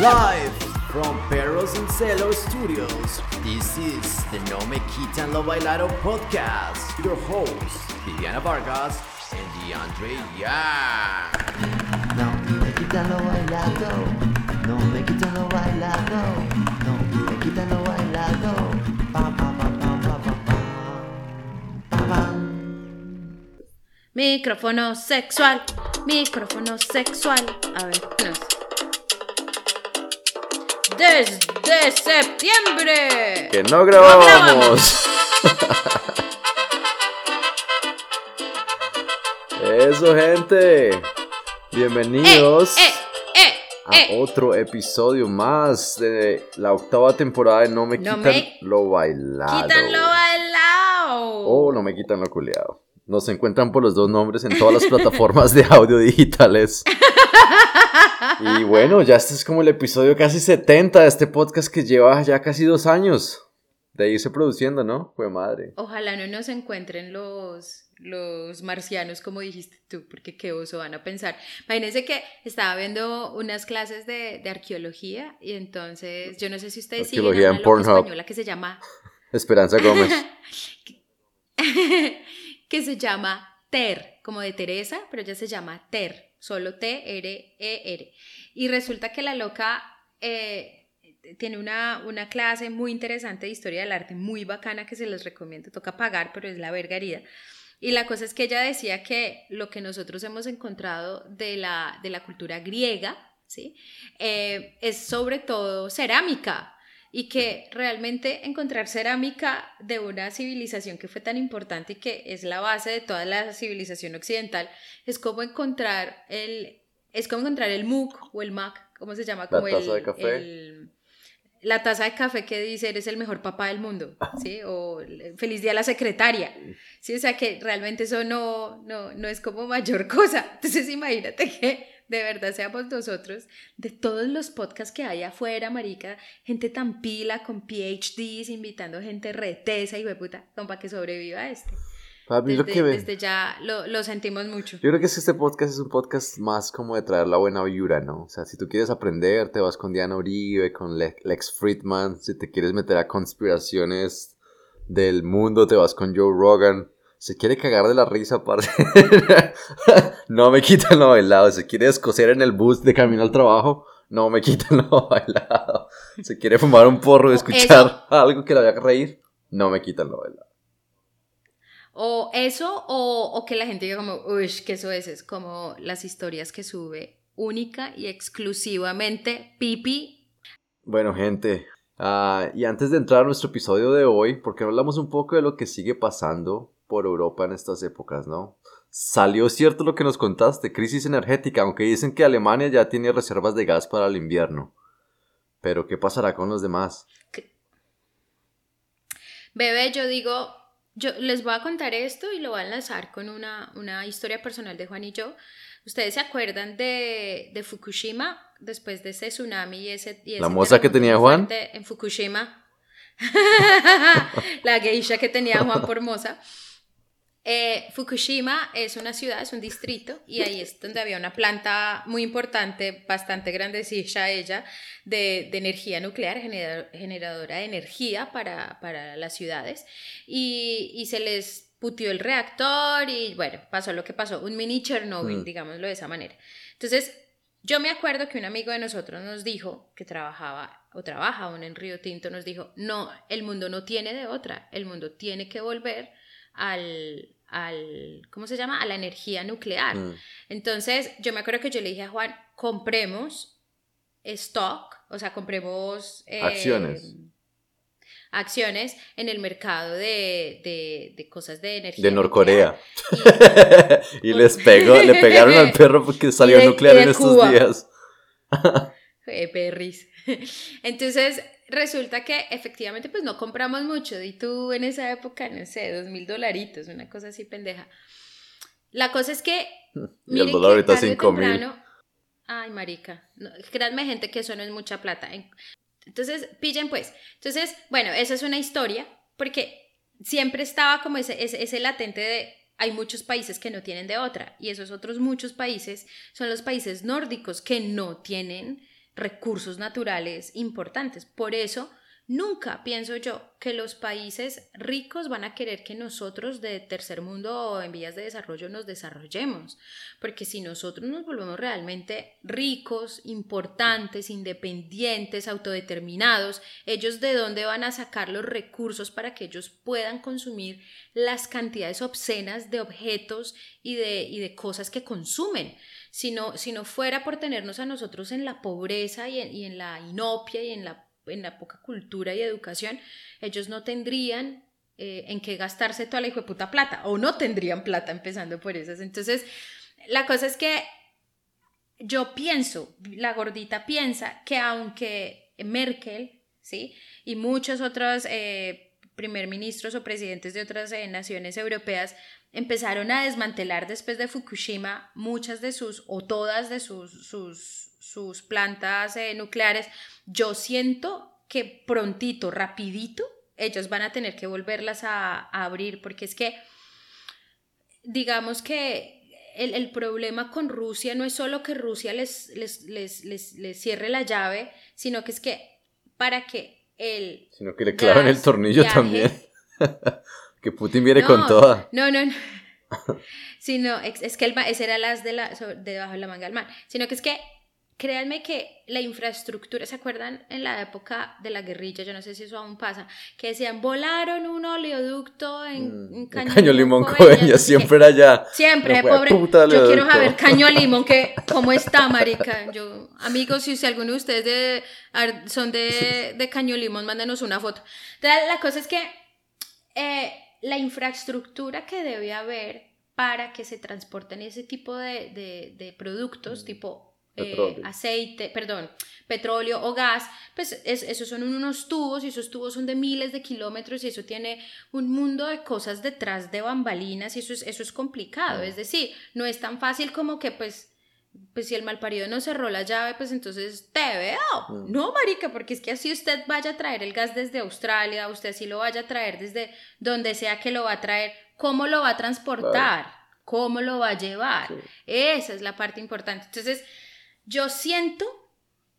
Live from Perros and Celos Studios, this is the No Me Quitan Lo Bailado podcast. Your hosts, Viviana Vargas and DeAndre Yang. No me quitan lo bailado, no me quitan bailado, no me quitan lo bailado. Pa, pa, pa, pa, pa, pa, pa. Pa, pa. Micrófono sexual, micrófono sexual. A ver, nos. Desde septiembre. Que no grabábamos. Eso, gente. Bienvenidos Eh, eh, a eh. otro episodio más de la octava temporada de No Me No Quitan me Lo Bailado. Quítanlo bailado. O No Me Quitan Lo Culeado. Nos encuentran por los dos nombres en todas las plataformas de audio digitales. Y bueno, ya este es como el episodio casi 70 de este podcast que lleva ya casi dos años de irse produciendo, ¿no? Fue madre. Ojalá no nos encuentren los, los marcianos, como dijiste tú, porque qué oso van a pensar. Imagínense que estaba viendo unas clases de, de arqueología y entonces, yo no sé si ustedes siguen una en loca española que se llama Esperanza Gómez. que se llama Ter, como de Teresa, pero ella se llama Ter, solo T-R-E-R. Y resulta que la loca eh, tiene una, una clase muy interesante de historia del arte, muy bacana, que se los recomiendo, toca pagar, pero es la vergaría. Y la cosa es que ella decía que lo que nosotros hemos encontrado de la, de la cultura griega, ¿sí? Eh, es sobre todo cerámica y que realmente encontrar cerámica de una civilización que fue tan importante y que es la base de toda la civilización occidental es como encontrar el es como encontrar el MUC o el MAC, ¿cómo se llama? La Como taza el- de café. el- la taza de café que dice eres el mejor papá del mundo, ¿sí? O el- feliz día a la secretaria, ¿sí? O sea que realmente eso no, no, no es como mayor cosa. Entonces imagínate que de verdad seamos nosotros, de todos los podcasts que hay afuera, marica, gente tan pila con PhDs, invitando gente retesa y puta, para que sobreviva este. Papi, Desde, que ven. desde ya lo, lo sentimos mucho. Yo creo que es que este podcast es un podcast más como de traer la buena vibra, ¿no? O sea, si tú quieres aprender, te vas con Diana Uribe, con Le- Lex Friedman. Si te quieres meter a conspiraciones del mundo, te vas con Joe Rogan. Se quiere cagar de la risa, no me quitan lo bailado. Se quiere escocer en el bus de camino al trabajo. No me quitan lo bailado. Se quiere fumar un porro y escuchar algo que le haga reír. No me quitan lo bailado. O eso, o, o que la gente diga como, uy, que eso es, es como las historias que sube única y exclusivamente Pipi. Bueno, gente, ah, y antes de entrar a nuestro episodio de hoy, porque hablamos un poco de lo que sigue pasando por Europa en estas épocas, ¿no? Salió cierto lo que nos contaste, crisis energética, aunque dicen que Alemania ya tiene reservas de gas para el invierno. Pero, ¿qué pasará con los demás? Bebé, yo digo, yo les voy a contar esto y lo voy a enlazar con una, una historia personal de Juan y yo. ¿Ustedes se acuerdan de, de Fukushima después de ese tsunami y ese... y ¿La ese moza que tenía Juan? En Fukushima. la geisha que tenía Juan por moza. Eh, Fukushima es una ciudad, es un distrito, y ahí es donde había una planta muy importante, bastante grandecilla ella, de, de energía nuclear, generador- generadora de energía para, para las ciudades, y, y se les putió el reactor y bueno, pasó lo que pasó, un mini Chernobyl, Mm. digámoslo de esa manera. Entonces, yo me acuerdo que un amigo de nosotros nos dijo, que trabajaba o trabaja aún en Río Tinto, nos dijo, no, el mundo no tiene de otra, el mundo tiene que volver al, al ¿cómo se llama? A la energía nuclear. Mm, Entonces, yo me acuerdo que yo le dije a Juan, compremos stock, o sea, compremos... eh, Acciones. Acciones en el mercado de, de, de cosas de energía. De Norcorea. y les pegó, le pegaron al perro porque salió de- nuclear y en estos días. Eh, perris. Entonces, resulta que efectivamente pues no compramos mucho y tú en esa época, no sé, dos mil dolaritos, una cosa así pendeja. La cosa es que... Y el dólar ahorita tarde o 5 mil. Ay, marica, no, créanme gente que eso no es mucha plata. En- Entonces, pillen pues. Entonces, bueno, esa es una historia, porque siempre estaba como ese, ese, ese latente de hay muchos países que no tienen de otra y esos otros muchos países son los países nórdicos que no tienen recursos naturales importantes. Por eso Nunca pienso yo que los países ricos van a querer que nosotros de tercer mundo o en vías de desarrollo nos desarrollemos, porque si nosotros nos volvemos realmente ricos, importantes, independientes, autodeterminados, ellos de dónde van a sacar los recursos para que ellos puedan consumir las cantidades obscenas de objetos y de, y de cosas que consumen. Si no, si no fuera por tenernos a nosotros en la pobreza y en, y en la inopia y en la en la poca cultura y educación, ellos no tendrían eh, en qué gastarse toda la hijo puta plata, o no tendrían plata empezando por esas. Entonces, la cosa es que yo pienso, la gordita piensa que aunque Merkel, ¿sí? Y muchos otros eh, primer ministros o presidentes de otras eh, naciones europeas empezaron a desmantelar después de Fukushima muchas de sus o todas de sus, sus, sus plantas nucleares yo siento que prontito, rapidito, ellos van a tener que volverlas a, abrir, porque es que, digamos que el, problema con Rusia no es solo que Rusia les, les, cierre la llave, sino que es que para que el... Sino que le clavan el tornillo también. que Putin viene con toda. No, no, no. sino, es, que el, ese era las de, la, debajo de la manga del mar. Sino que es que créanme que la infraestructura, ¿se acuerdan en la época de la guerrilla? Yo no sé si eso aún pasa, que decían, volaron un oleoducto en, mm, Caño, Limón, Coveña, siempre era allá. Siempre, pobre. Yo quiero saber Caño Limón, que, ¿cómo está, marica? Yo, amigos, si, alguno de ustedes son de, de Caño Limón, mándenos una foto. la cosa es que eh, la infraestructura que debe haber para que se transporten ese tipo de, de productos, mm. tipo eh, aceite, perdón, petróleo o gas, pues esos son unos tubos y esos tubos son de miles de kilómetros y eso tiene un mundo de cosas detrás de bambalinas y eso es, eso es complicado, es decir, no es tan fácil como que pues pues si el malparido no cerró la llave, pues entonces te veo. Mm. No, marica, porque es que así usted vaya a traer el gas desde Australia, usted así lo vaya a traer desde donde sea que lo va a traer, ¿cómo lo va a transportar? ¿Cómo lo va a llevar? Esa es la parte importante. Entonces, yo siento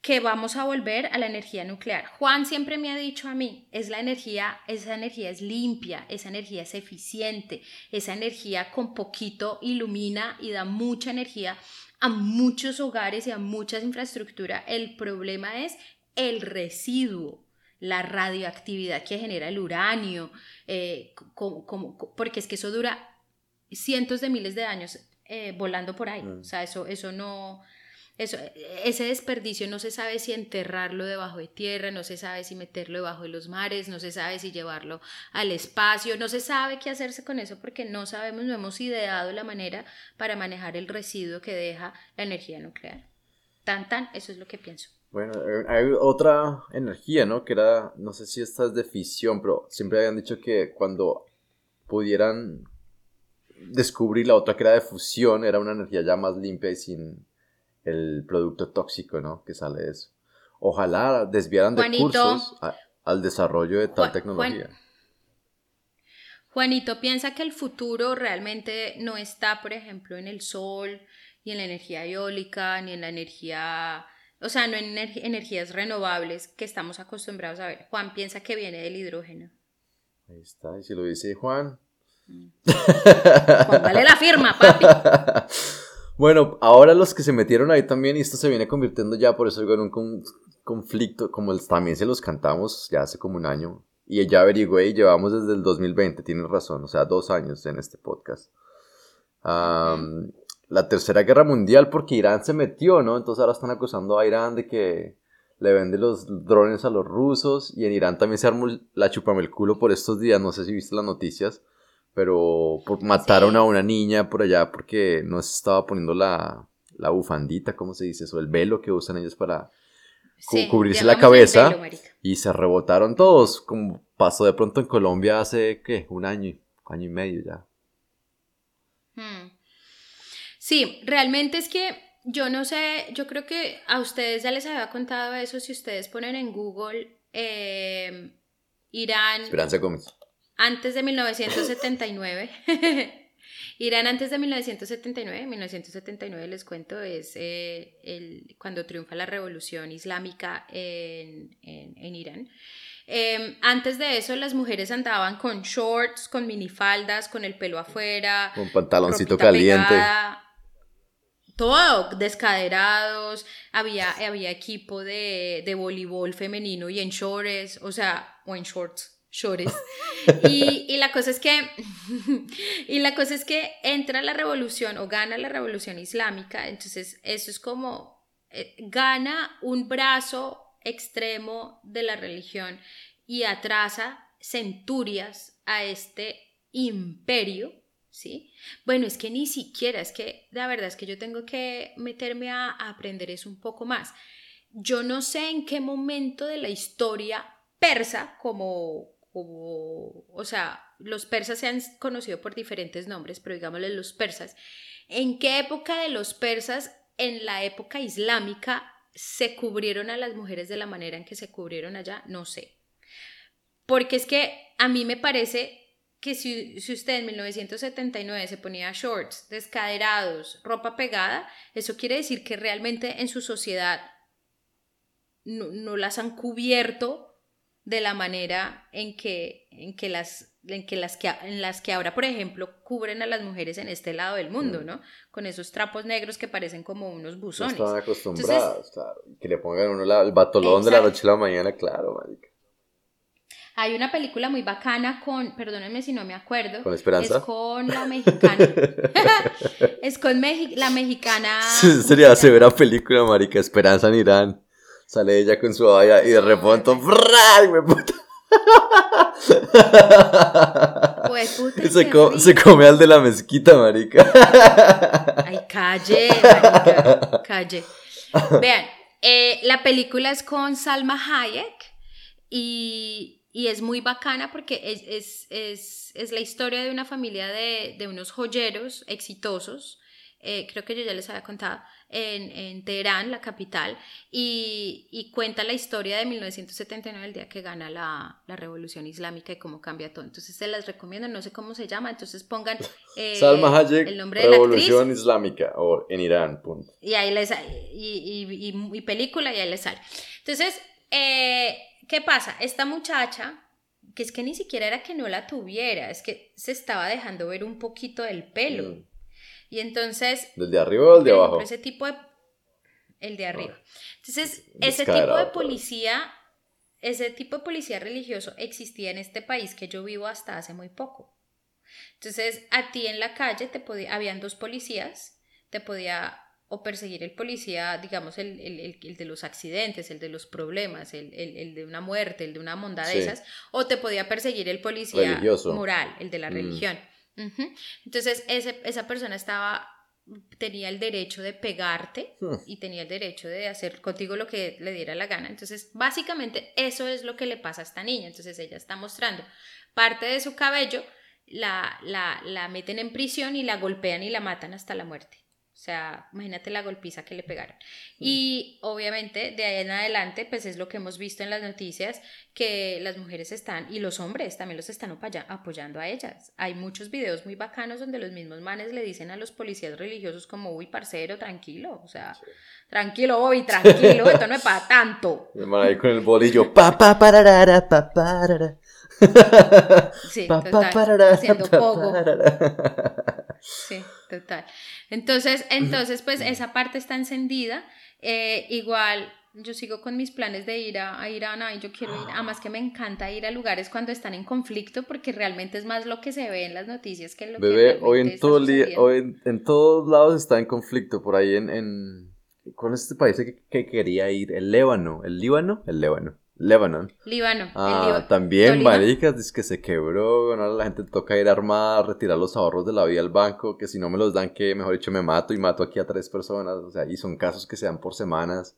que vamos a volver a la energía nuclear. Juan siempre me ha dicho a mí, es la energía, esa energía es limpia, esa energía es eficiente, esa energía con poquito ilumina y da mucha energía a muchos hogares y a mucha infraestructura. El problema es el residuo, la radioactividad que genera el uranio, eh, porque es que eso dura cientos de miles de años eh, volando por ahí. Mm. O sea, eso, eso no eso, ese desperdicio no se sabe si enterrarlo debajo de tierra, no se sabe si meterlo debajo de los mares, no se sabe si llevarlo al espacio, no se sabe qué hacerse con eso porque no sabemos, no hemos ideado la manera para manejar el residuo que deja la energía nuclear. Tan, tan, eso es lo que pienso. Bueno, hay otra energía, ¿no? Que era, no sé si esta es de fisión, pero siempre habían dicho que cuando pudieran descubrir la otra que era de fusión, era una energía ya más limpia y sin el producto tóxico, ¿no? Que sale de eso. Ojalá desviaran de cursos al desarrollo de tal tecnología. Juanito piensa que el futuro realmente no está, por ejemplo, en el sol, ni en la energía eólica, ni en la energía, o sea, no en energías renovables que estamos acostumbrados a ver. Juan piensa que viene del hidrógeno. Ahí está, y si lo dice Juan. Mm. Póngale la firma, papi. Bueno, ahora los que se metieron ahí también, y esto se viene convirtiendo ya, por eso en un conflicto, como también se los cantamos ya hace como un año, y ya averigüé y llevamos desde el 2020, tienes razón, o sea, dos años en este podcast. la tercera guerra mundial, porque Irán se metió, ¿no? Entonces ahora están acusando a Irán de que le vende los drones a los rusos, y en Irán también se armó la chupame el culo por estos días, no sé si viste las noticias pero por, mataron a una niña por allá porque no se estaba poniendo la, la bufandita, ¿cómo se dice eso? El velo que usan ellos para cubrirse la cabeza y se rebotaron todos, como pasó de pronto en Colombia hace, ¿qué? Un año, año y medio ya. Hmm. Sí, realmente es que yo no sé, yo creo que a ustedes ya les había contado eso si ustedes ponen en Google eh, Irán Esperanza Gómez. Antes de 1979. Irán antes de 1979, 1979 les cuento, es eh, el, cuando triunfa la revolución islámica en, en- en Irán. Eh, antes de eso las mujeres andaban con shorts, con minifaldas, con el pelo afuera, Con pantaloncito caliente. pegada, todo, descaderados, había, había equipo de, de voleibol femenino y en shorts, o sea, o en shorts, shorts. Y, y la cosa es que, y la cosa es que entra la revolución o gana la revolución islámica, entonces eso es como, eh, gana un brazo extremo de la religión y atrasa centurias a este imperio, ¿sí? Bueno, es que ni siquiera, es que la verdad es que yo tengo que meterme a, a aprender eso un poco más. Yo no sé en qué momento de la historia persa, como, como, o sea, los persas se han conocido por diferentes nombres, pero digámosle los persas, ¿en qué época de los persas, en la época islámica, se cubrieron a las mujeres de la manera en que se cubrieron allá? No sé. Porque es que a mí me parece que si, si usted en 1979 se ponía shorts, descaderados, ropa pegada, eso quiere decir que realmente en su sociedad no, no las han cubierto de la manera en que, en que las en que las que en las que ahora por ejemplo cubren a las mujeres en este lado del mundo, ¿no? Con esos trapos negros que parecen como unos No buzones. estaban acostumbrados, claro. Que le pongan uno la- el batolón de la noche a la mañana, claro, marica. Hay una película muy bacana con, perdónenme si no me acuerdo, ¿Con Esperanza? es con la mexicana. es con Mexi- la mexicana. Sería severa película, marica. Esperanza en Irán. Sale ella con su valla y de repente. ¡bra! ¡Me puta! Pues, puta, se, co- se come al de la mezquita, marica. Ay, calle, marica, calle. Vean, eh, la película es con Salma Hayek y, y es muy bacana porque es, es, es, es la historia de una familia de, de unos joyeros exitosos. Eh, creo que yo ya les había contado, en, en Teherán, la capital, y, y cuenta la historia de 1979, el día que gana la, la revolución islámica y cómo cambia todo. Entonces se las recomiendo, no sé cómo se llama, entonces pongan eh, Salma Hayek, el nombre de la actriz Revolución Islámica. O en Irán, punto. y ahí les y, y- y película y ahí les sale. Entonces, eh, ¿qué pasa? Esta muchacha, que es que ni siquiera era que no la tuviera, es que se estaba dejando ver un poquito del pelo. Mm. Y entonces, ¿Del de arriba o del de abajo? ese tipo de el de arriba. Entonces, Descaderado, ese tipo de claro. policía, ese tipo de policía religioso existía en este país que yo vivo hasta hace muy poco. Entonces, a ti en la calle te podía, habían dos policías, te podía o perseguir el policía, digamos, el, el- el- el de los accidentes, el de los problemas, el, el- el de una muerte, el de una monda de Sí. esas, o te podía perseguir el policía Religioso. moral, el de la Mm. religión. Entonces, ese, esa persona estaba, tenía el derecho de pegarte Hmm. y tenía el derecho de hacer contigo lo que le diera la gana. Entonces, básicamente, eso es lo que le pasa a esta niña. Entonces, ella está mostrando parte de su cabello, la, la, la meten en prisión y la golpean y la matan hasta la muerte. O sea, imagínate la golpiza que le pegaron. Y obviamente de ahí en adelante, pues es lo que hemos visto en las noticias, que las mujeres están, y los hombres también los están apoya- apoyando a ellas. Hay muchos videos muy bacanos donde los mismos manes le dicen a los policías religiosos como, uy, parcero, tranquilo, o sea, tranquilo, Bobby, tranquilo, esto no es para tanto. El man ahí con el bolillo. Pa, pa, pararara, pa, parara. Sí, Pa, pa, total, haciendo parara. Sí, total. Entonces, entonces, pues esa parte está encendida. Eh, igual, yo sigo con mis planes de ir a, a Irán, yo quiero ir, además que me encanta ir a lugares cuando están en conflicto, porque realmente es más lo que se ve en las noticias que lo que Bebé, hoy realmente en, todo día, hoy en, en todos lados está en conflicto. Por ahí en. en ¿Cuál es este país que, que quería ir? El Líbano. ¿El Líbano? El Líbano. Lebanon. Líbano. el Ah, Líbano. también, maricas, dice que se quebró. Bueno, ahora la gente toca ir armada, retirar los ahorros de la vida al banco. Que si no me los dan, que mejor dicho me mato y mato aquí a tres personas. O sea, y son casos que se dan por semanas.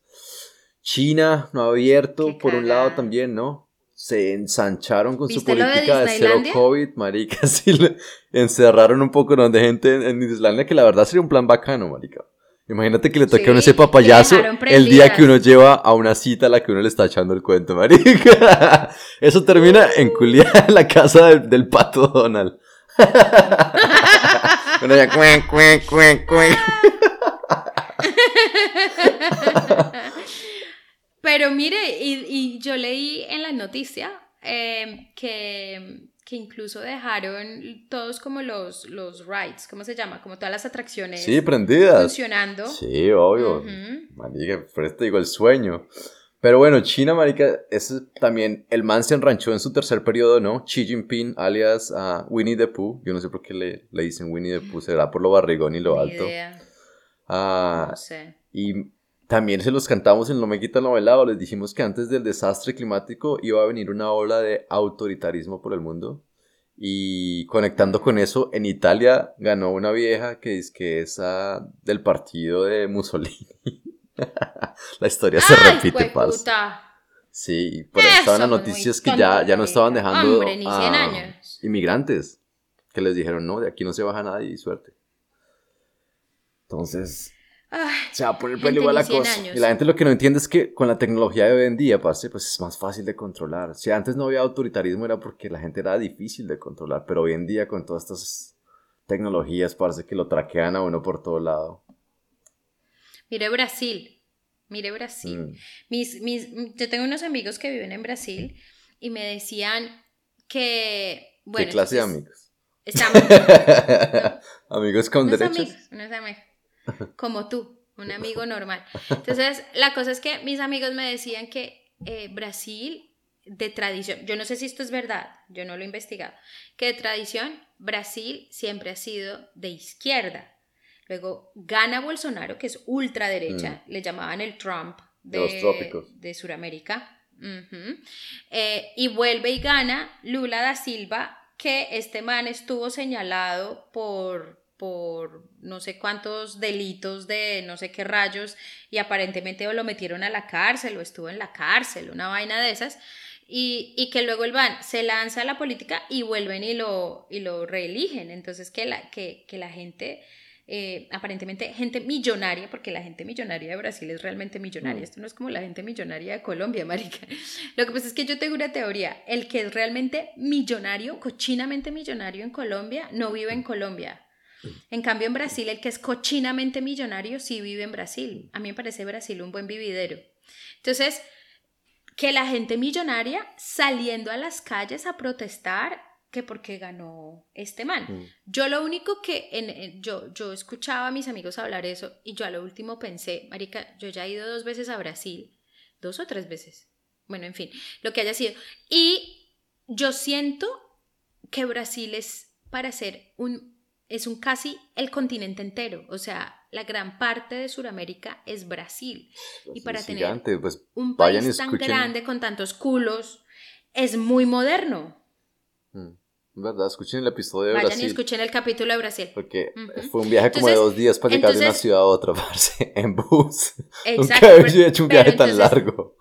China no ha abierto, Qué por un lado también, ¿no? Se ensancharon con su ¿Viste lo de política de, cero? COVID, maricas, y le encerraron un poco ¿no? de gente en, en Islandia, que la verdad sería un plan bacano, marica. Imagínate que le toque a uno ese papayazo el día que uno lleva a una cita a la que uno le está echando el cuento, marica. Eso termina en culiar la casa del, del pato Donald. Uno ya, cuen, cuen, cuen, cuen. Pero mire, y, y yo leí en la noticia eh, que, que incluso dejaron todos como los, los rides, ¿cómo se llama? Como todas las atracciones Sí, prendidas. funcionando. Sí, obvio. Ujú. Marica, por eso te digo el sueño. Pero bueno, China, marica, ese también, el man se enranchó en su tercer periodo, ¿no? Xi Jinping, alias ah, Winnie the Pooh. Yo no sé por qué le, le dicen Winnie the Pooh, será por lo barrigón y lo Ni alto. idea, Ah, no sé. y también se los cantamos en No Me Quita Lo Bailado. Les dijimos que antes del desastre climático iba a venir una ola de autoritarismo por el mundo. Y conectando con eso, en Italia ganó una vieja que es que es ah, del partido de Mussolini. La historia se ¡Ay, repite, jueputa! Sí, por ahí estaban las noticias que ya, ya no estaban dejando Hombre, ni 100 a años. inmigrantes. Que les dijeron, no, de aquí no se baja nadie y suerte. Entonces, Ay, se va a poner Gente peligro la ni 100 cosa. años. Y la gente lo que no entiende es que con la tecnología de hoy en día, parce, pues es más fácil de controlar. Si antes no había autoritarismo era porque la gente era difícil de controlar, pero hoy en día con todas estas tecnologías, parece que lo traquean a uno por todo lado. mire Brasil, mire Brasil. Mm. Mis, mis, yo tengo unos amigos que viven en Brasil y me decían que, bueno, ¿Qué clase de entonces, amigos? Estamos, amigos con unos derechos. amigos, unos amigos, como tú, un amigo normal. Entonces, la cosa es que mis amigos me decían que eh, Brasil, de tradición, yo no sé si esto es verdad, yo no lo he investigado, que de tradición Brasil siempre ha sido de izquierda. Luego gana Bolsonaro, que es ultraderecha, le llamaban el Trump De los trópicos. de Sudamérica. Eh, y vuelve y gana Lula da Silva, que este man estuvo señalado por, por no sé cuántos delitos de no sé qué rayos y aparentemente lo metieron a la cárcel o estuvo en la cárcel, una vaina de esas. Y, y que luego el van se lanza a la política y vuelven y lo, y lo reeligen. Entonces que la, que, que la gente eh, aparentemente gente millonaria, porque la gente millonaria de Brasil es realmente millonaria. Mm. Esto no es como la gente millonaria de Colombia, marica. Lo que pasa es que yo tengo una teoría. El que es realmente millonario, cochinamente millonario en Colombia, no vive en Colombia. En cambio, en Brasil, el que es cochinamente millonario sí vive en Brasil. A mí me parece Brasil un buen vividero. Entonces, que la gente millonaria saliendo a las calles a protestar que porque ganó este man. Mm. Yo lo único que en, en- yo, yo escuchaba a mis amigos hablar eso y yo a lo último pensé, Marica, yo ya he ido dos veces a Brasil, dos o tres veces, bueno, en fin, lo que haya sido. Y yo siento que Brasil es para ser un, es un casi el continente entero, o sea, la gran parte de Sudamérica es Brasil. Y para tener gigante, pues Un Vayan país tan grande con tantos culos es muy moderno. mm, ¿verdad? Escuchen el episodio de Vayan Brasil. y escuchen el capítulo de Brasil. Porque Ujú. fue un viaje como de Entonces- dos días para llegar de una entonces- ciudad a otra, parce, en bus. Exacto, Nunca había hecho un viaje tan entonces- largo.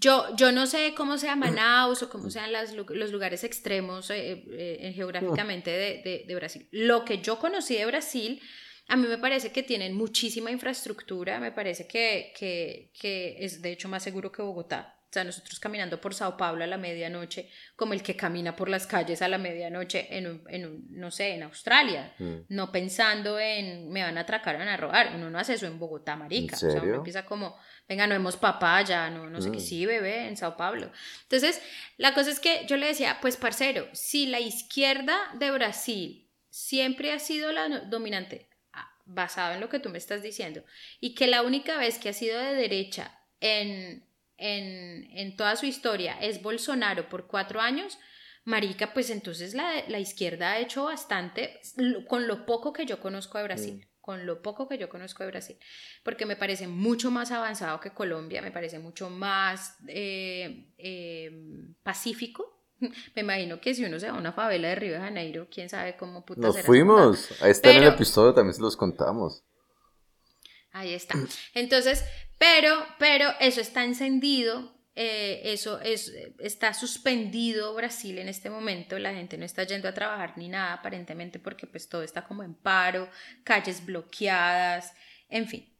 Yo, yo no sé cómo sea Manaus o cómo sean las los lugares extremos eh, eh, geográficamente de, de- de Brasil. Lo que yo conocí de Brasil, a mí me parece que tienen muchísima infraestructura, me parece que, que, que es de hecho más seguro que Bogotá. O sea, nosotros caminando por Sao Paulo a la medianoche, como el que camina por las calles a la medianoche en, un, en un, no sé, en Australia, Mm. no pensando en me van a atracar, van a robar. Uno no hace eso en Bogotá, marica. O sea, uno empieza como, venga, no hemos papaya, no, no sé qué, Mm. sí, bebé, en Sao Paulo. Entonces, la cosa es que yo le decía, pues, parcero, si la izquierda de Brasil siempre ha sido la dominante, ah, basado en lo que tú me estás diciendo, y que la única vez que ha sido de derecha en, en, en toda su historia es Bolsonaro por cuatro años, Marica, pues entonces la, la izquierda ha hecho bastante con lo poco que yo conozco de Brasil, con lo poco que yo conozco de Brasil, porque me parece mucho más avanzado que Colombia, me parece mucho más eh, eh, pacífico. Me imagino que si uno se va a una favela de Río de Janeiro, quién sabe cómo puta Nos fuimos. Ahí está en el episodio, también se los contamos. Ahí está. Entonces, pero, pero eso está encendido eh, eso es, está suspendido Brasil en este momento, la gente no está yendo a trabajar ni nada aparentemente porque pues todo está como en paro, calles bloqueadas, en fin.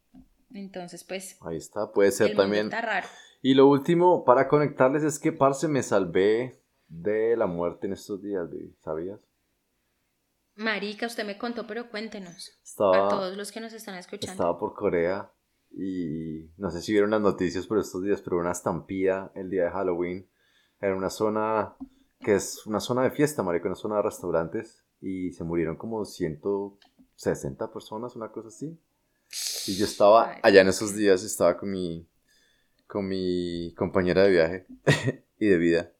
Entonces pues... Ahí está, puede ser el mundo también. está raro. Y lo último para conectarles es que, parce, me salvé de la muerte en estos días, ¿sabías? Marica, usted me contó, pero cuéntenos. Estaba- a todos los que nos están escuchando. Estaba por Corea y no sé si vieron las noticias por estos días, pero una estampida el día de Halloween en una zona que es una zona de fiesta, marico, una zona de restaurantes y se murieron como 160 personas, una cosa así. Y yo estaba allá en esos días, estaba con mi con mi compañera de viaje y de vida.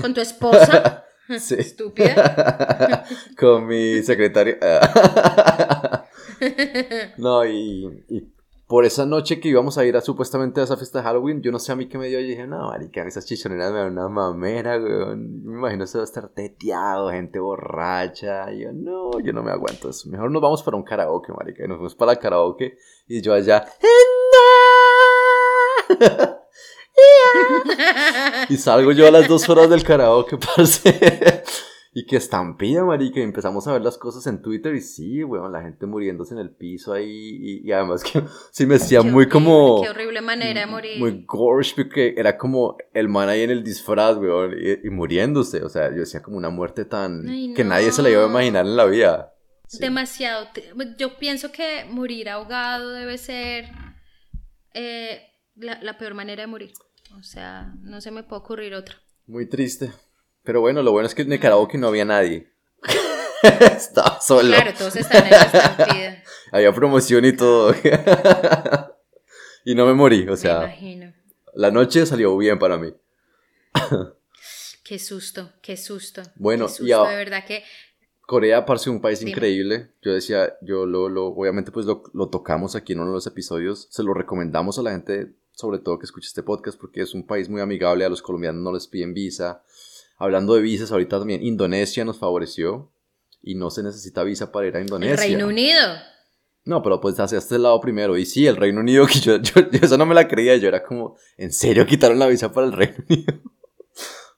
Con tu esposa, Sí. estúpida. con mi secretaria. no, y, y por esa noche que íbamos a ir a supuestamente a esa fiesta de Halloween, yo no sé a mí qué me dio. Yo dije, no, marica, esas chichoneras me dan una mamera, weón. Me imagino eso va a estar teteado, gente borracha. Y yo, no, yo no me aguanto eso. Mejor nos vamos para un karaoke, marica. Y nos fuimos para el karaoke y yo allá. Y salgo yo a las dos horas del karaoke, parce. Y que estampida, marica. Y empezamos a ver las cosas en Twitter y sí, weón, la gente muriéndose en el piso ahí. Y, y además que sí me decía Qué muy horrible, como... Qué horrible manera de morir. Muy gorge, porque era como el man ahí en el disfraz, weón, y, y muriéndose. O sea, yo decía como una muerte tan... Ay, que nadie se la iba a imaginar en la vida. Sí. Demasiado. Yo pienso que morir ahogado debe ser eh, la, la peor manera de morir. O sea, no se me puede ocurrir otra. Muy triste. Pero bueno, lo bueno es que en el karaoke no había nadie. Estaba solo. Claro, todos están en la. Había promoción y todo. y no me morí, o me sea, imagino. la noche salió bien para mí. Qué susto, qué susto. Bueno, qué y a- de verdad que Corea parece un país Dime. increíble. Yo decía, yo lo, lo obviamente pues lo, lo tocamos aquí en uno de los episodios. Se lo recomendamos a la gente, sobre todo que escuche este podcast, porque es un país muy amigable. A los colombianos no les piden visa. Hablando de visas, ahorita también Indonesia nos favoreció y no se necesita visa para ir a el Indonesia. Reino Unido. No, pero pues hacia este lado primero. Y sí, el Reino Unido, que yo, yo, yo eso no me la creía. Yo era como, ¿en serio quitaron la visa para el Reino Unido?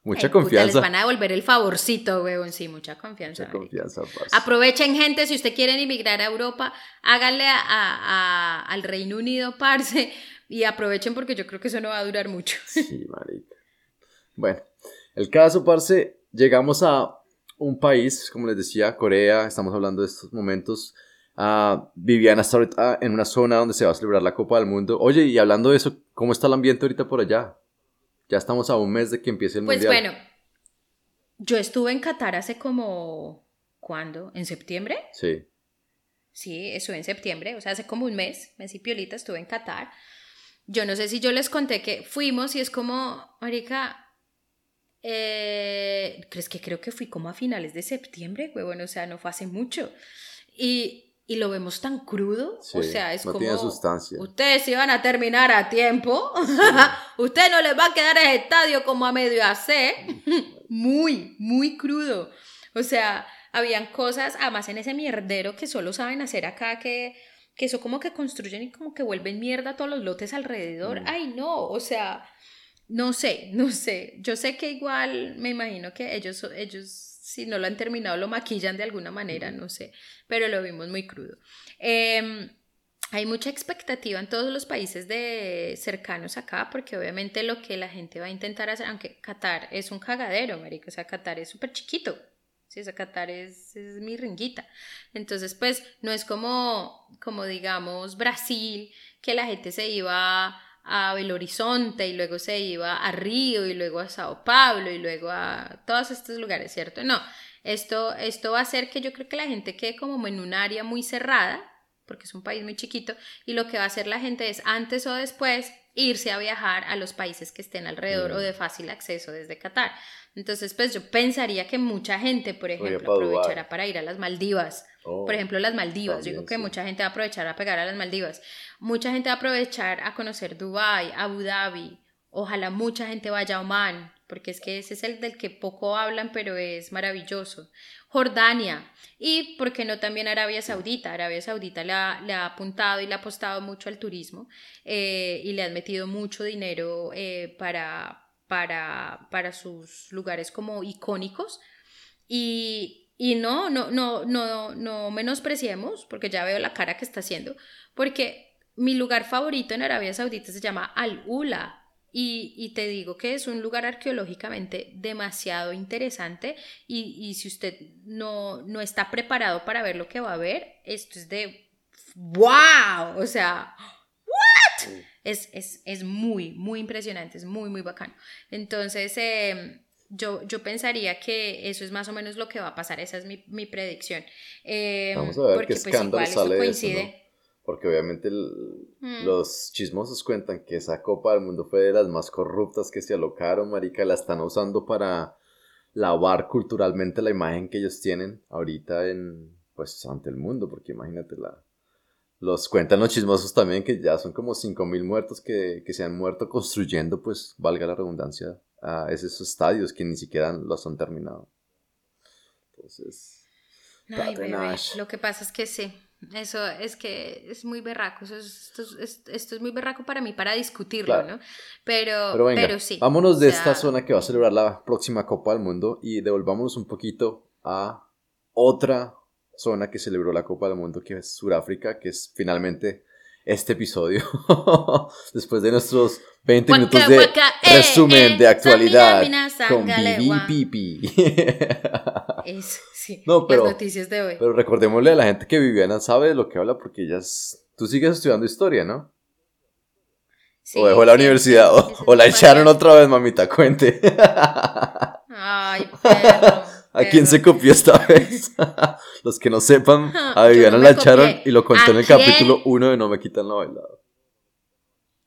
Mucha Ay, puta, confianza. les van a devolver el favorcito, huevón. Sí, mucha confianza. Mucha confianza. Aprovechen, gente, si usted quieren emigrar a Europa, háganle a- a- al Reino Unido, parce, y aprovechen porque yo creo que eso no va a durar mucho. Sí, marica. Bueno, el caso, parce, llegamos a un país, como les decía, Corea, estamos hablando de estos momentos. Ah, Viviana está ahorita en una zona donde se va a celebrar la Copa del Mundo. Oye, y hablando de eso, ¿cómo está el ambiente ahorita por allá? Ya estamos a un mes de que empiece el Pues Mundial. bueno, yo estuve en Qatar hace como, ¿cuándo? ¿En septiembre? Sí. Sí, estuve en septiembre, o sea, hace como un mes, mes y piolita, estuve en Qatar. Yo no sé si yo les conté que fuimos y es como, marica, eh, ¿crees que creo que fui como a finales de septiembre, huevón? O sea, no fue hace mucho. Y, y lo vemos tan crudo, o Sí, sea, es no como... tiene sustancia. Ustedes iban a terminar a tiempo. Usted no les va a quedar ese estadio como a medio hacer. muy, muy crudo. O sea, habían cosas, además en ese mierdero que solo saben hacer acá, que, que eso como que construyen y como que vuelven mierda todos los lotes alrededor. Mm. Ay, no, o sea, no sé, no sé. Yo sé que igual me imagino que ellos, ellos si no lo han terminado, lo maquillan de alguna manera, no sé, pero lo vimos muy crudo. Em, hay mucha expectativa en todos los países de cercanos acá, porque obviamente lo que la gente va a intentar hacer, aunque Qatar es un cagadero, marico, o sea, Qatar es súper chiquito, sí, o sea, Qatar es, es mi ringuita. Entonces, pues, no es como, como digamos, Brasil, que la gente se iba a Belo Horizonte y luego se iba a Río y luego a Sao Paulo y luego a todos estos lugares, ¿cierto? No, esto, esto va a hacer que yo creo que la gente quede como en un área muy cerrada, porque es un país muy chiquito, y lo que va a hacer la gente es antes o después irse a viajar a los países que estén alrededor o de fácil acceso desde Qatar. Entonces, pues yo pensaría que mucha gente, por ejemplo, aprovechará para ir a las Maldivas. Oh, Por ejemplo, las Maldivas. Yo también, digo que sí. mucha gente va a aprovechar a pegar a las Maldivas. Mucha gente va a aprovechar a conocer Dubái, Abu Dhabi. Ojalá mucha gente vaya a Oman. porque es que ese es el del que poco hablan, pero es maravilloso. Jordania y, ¿por qué no también Arabia Saudita? Arabia Saudita le ha, le ha apuntado y le ha apostado mucho al turismo eh, y le han metido mucho dinero eh, para, para, para sus lugares como icónicos. Y, y no, no, no, no, no menospreciemos, porque ya veo la cara que está haciendo, porque mi lugar favorito en Arabia Saudita se llama Al-Ula. Y, y, te digo que es un lugar arqueológicamente demasiado interesante y, y si usted no, no está preparado para ver lo que va a ver, esto es de wow, o sea, what? Es, es, es muy, muy impresionante, es muy, muy bacano. Entonces, eh, yo, yo pensaría que eso es más o menos lo que va a pasar, esa es mi, mi predicción. Eh, Vamos a ver porque, qué pues, escándalo igual sale eso, coincide. ¿no? Porque obviamente el- Mm. los chismosos cuentan que esa Copa del Mundo fue de las más corruptas que se alocaron, marica, la están usando para lavar culturalmente la imagen que ellos tienen ahorita en, pues, ante el mundo, porque imagínate la... Los cuentan los chismosos también que ya son como 5.000 muertos que, que se han muerto construyendo, pues, valga la redundancia, a esos estadios que ni siquiera los han terminado. Entonces... Ay, bebé. Lo que pasa es que sí. Eso es que es muy berraco. Eso es- esto, es, esto es muy berraco para mí para discutirlo, Claro. ¿no? Pero, Pero venga, pero sí. vámonos de o sea, esta zona que va a celebrar la próxima Copa del Mundo y devolvámonos un poquito a otra zona que celebró la Copa del Mundo, que es Sudáfrica, que es finalmente este episodio. Después de nuestros 20 Waka, minutos de eh, resumen eh, de actualidad mina, con. Vivi Pipi. Es, sí, No, pero- las noticias de hoy. Pero recordémosle a la gente que Viviana sabe de lo que habla porque ella es... Tú sigues estudiando historia, ¿no? Sí, o dejó la sí, universidad, sí, o, la echaron otra vez, mamita, cuente. Ay, perro. ¿A quién se copió esta vez? Los que no sepan, a Viviana no la echaron y lo contó en ¿A el quién? capítulo 1 de No me quitan la bailada.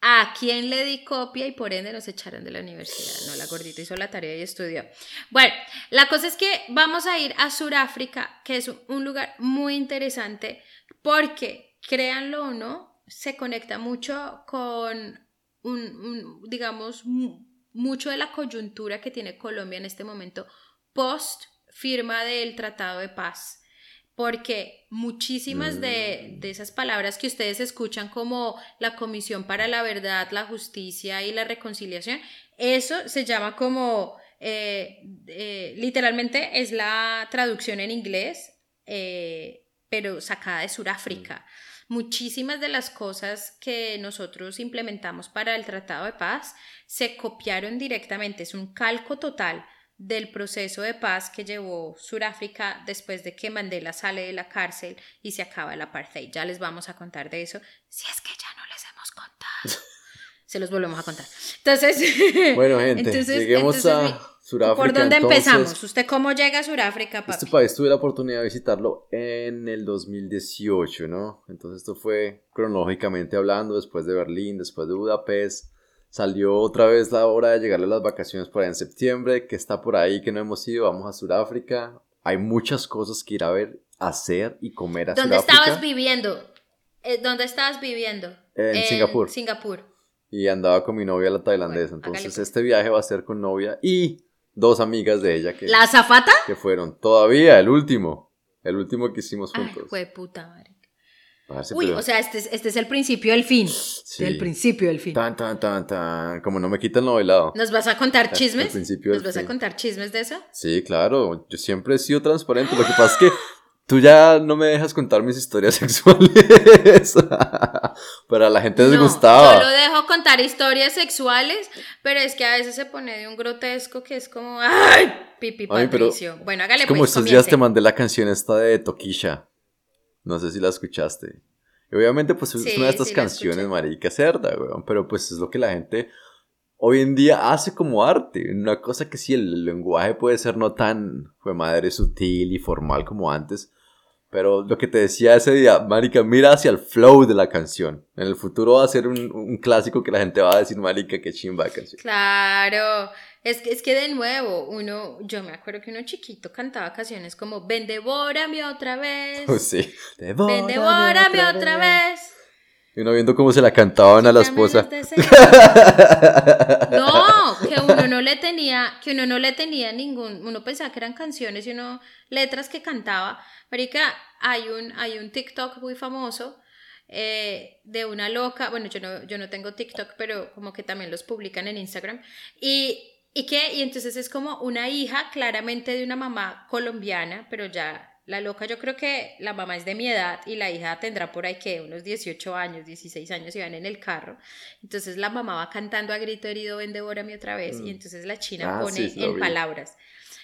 ¿A quién le di copia y por ende nos echaron de la universidad? No, la gordita hizo la tarea y estudió. Bueno, la cosa es que vamos a ir a Sudáfrica, que es un lugar muy interesante porque, créanlo o no, se conecta mucho con un, un, digamos, mu- mucho de la coyuntura que tiene Colombia en este momento post firma del Tratado de Paz. Porque muchísimas de, de esas palabras que ustedes escuchan como la Comisión para la Verdad, la Justicia y la Reconciliación, eso se llama como, eh, eh, literalmente es la traducción en inglés, eh, pero sacada de Sudáfrica. Muchísimas de las cosas que nosotros implementamos para el Tratado de Paz se copiaron directamente, es un calco total del proceso de paz que llevó Sudáfrica después de que Mandela sale de la cárcel y se acaba el apartheid. Ya les vamos a contar de eso, si es que ya no les hemos contado. Se los volvemos a contar. Entonces, Bueno, gente, entonces- lleguemos entonces, a Sudáfrica. ¿por dónde entonces. empezamos? ¿Usted cómo llega a Sudáfrica, papi? Este país tuve la oportunidad de visitarlo en el 2018, ¿no? Entonces esto fue cronológicamente hablando, después de Berlín, después de Budapest. Salió otra vez la hora de llegarle a las vacaciones por ahí en septiembre, que está por ahí, que no hemos ido, vamos a Sudáfrica. Hay muchas cosas que ir a ver, hacer y comer a ¿Dónde Sudáfrica. estabas viviendo? Eh, ¿Dónde estabas viviendo? En Singapur. Singapur. Y andaba con mi novia la tailandesa. Bueno, Entonces pues. este viaje va a ser con novia y dos amigas de ella que, ¿La azafata? que fueron todavía el último. El último que hicimos Ay, juntos. fue puta madre. Parce, Uy, pero- o sea, este es, este es el principio del fin. Sí. El principio del fin. Tan, tan, tan, tan. Como no me quitan lo bailado. ¿Nos vas a contar El chismes? principio ¿Nos del vas a contar chismes de eso? Sí, claro. Yo siempre he sido transparente. Lo que pasa es que tú ya no me dejas contar mis historias sexuales. Pero a la gente les no, gustaba. Yo lo dejo contar historias sexuales, pero es que a veces se pone de un grotesco que es como, ¡ay! Pipi Ay, pero Patricio. bueno, hágale Es como pues, estos días te mandé la canción esta de Tokisha. No sé si la escuchaste. Y obviamente, pues es Sí, una de estas sí canciones, marica cerda, weón. Pero pues es lo que la gente hoy en día hace como arte. Una cosa que sí, el lenguaje puede ser no tan, fue madre, sutil y formal como antes. Pero lo que te decía ese día, marica, mira hacia el flow de la canción. En el futuro va a ser un, un clásico que la gente va a decir, marica, qué chimba de canción. Claro, es que, es que de nuevo, uno, yo me acuerdo que uno chiquito cantaba canciones como Ven, devórame otra vez, Pues sí. Ven, devórame otra vez. Y uno viendo cómo se la cantaban a la esposa. No, que uno no no le tenía, que uno no le tenía ningún, uno pensaba que eran canciones y uno, letras que cantaba. Marica, hay un, hay un TikTok muy famoso eh, de una loca, bueno, yo no, yo no tengo TikTok, pero como que también los publican en Instagram. Y, ¿Y qué? Y entonces es como una hija claramente de una mamá colombiana, pero ya la loca yo creo que la mamá es de mi edad y la hija tendrá por ahí que unos 18 años, 16 años y van en el carro. Entonces la mamá va cantando a grito herido, ven, devórame otra vez. Y Mm. entonces la china Ah, pone sí, en vi. palabras.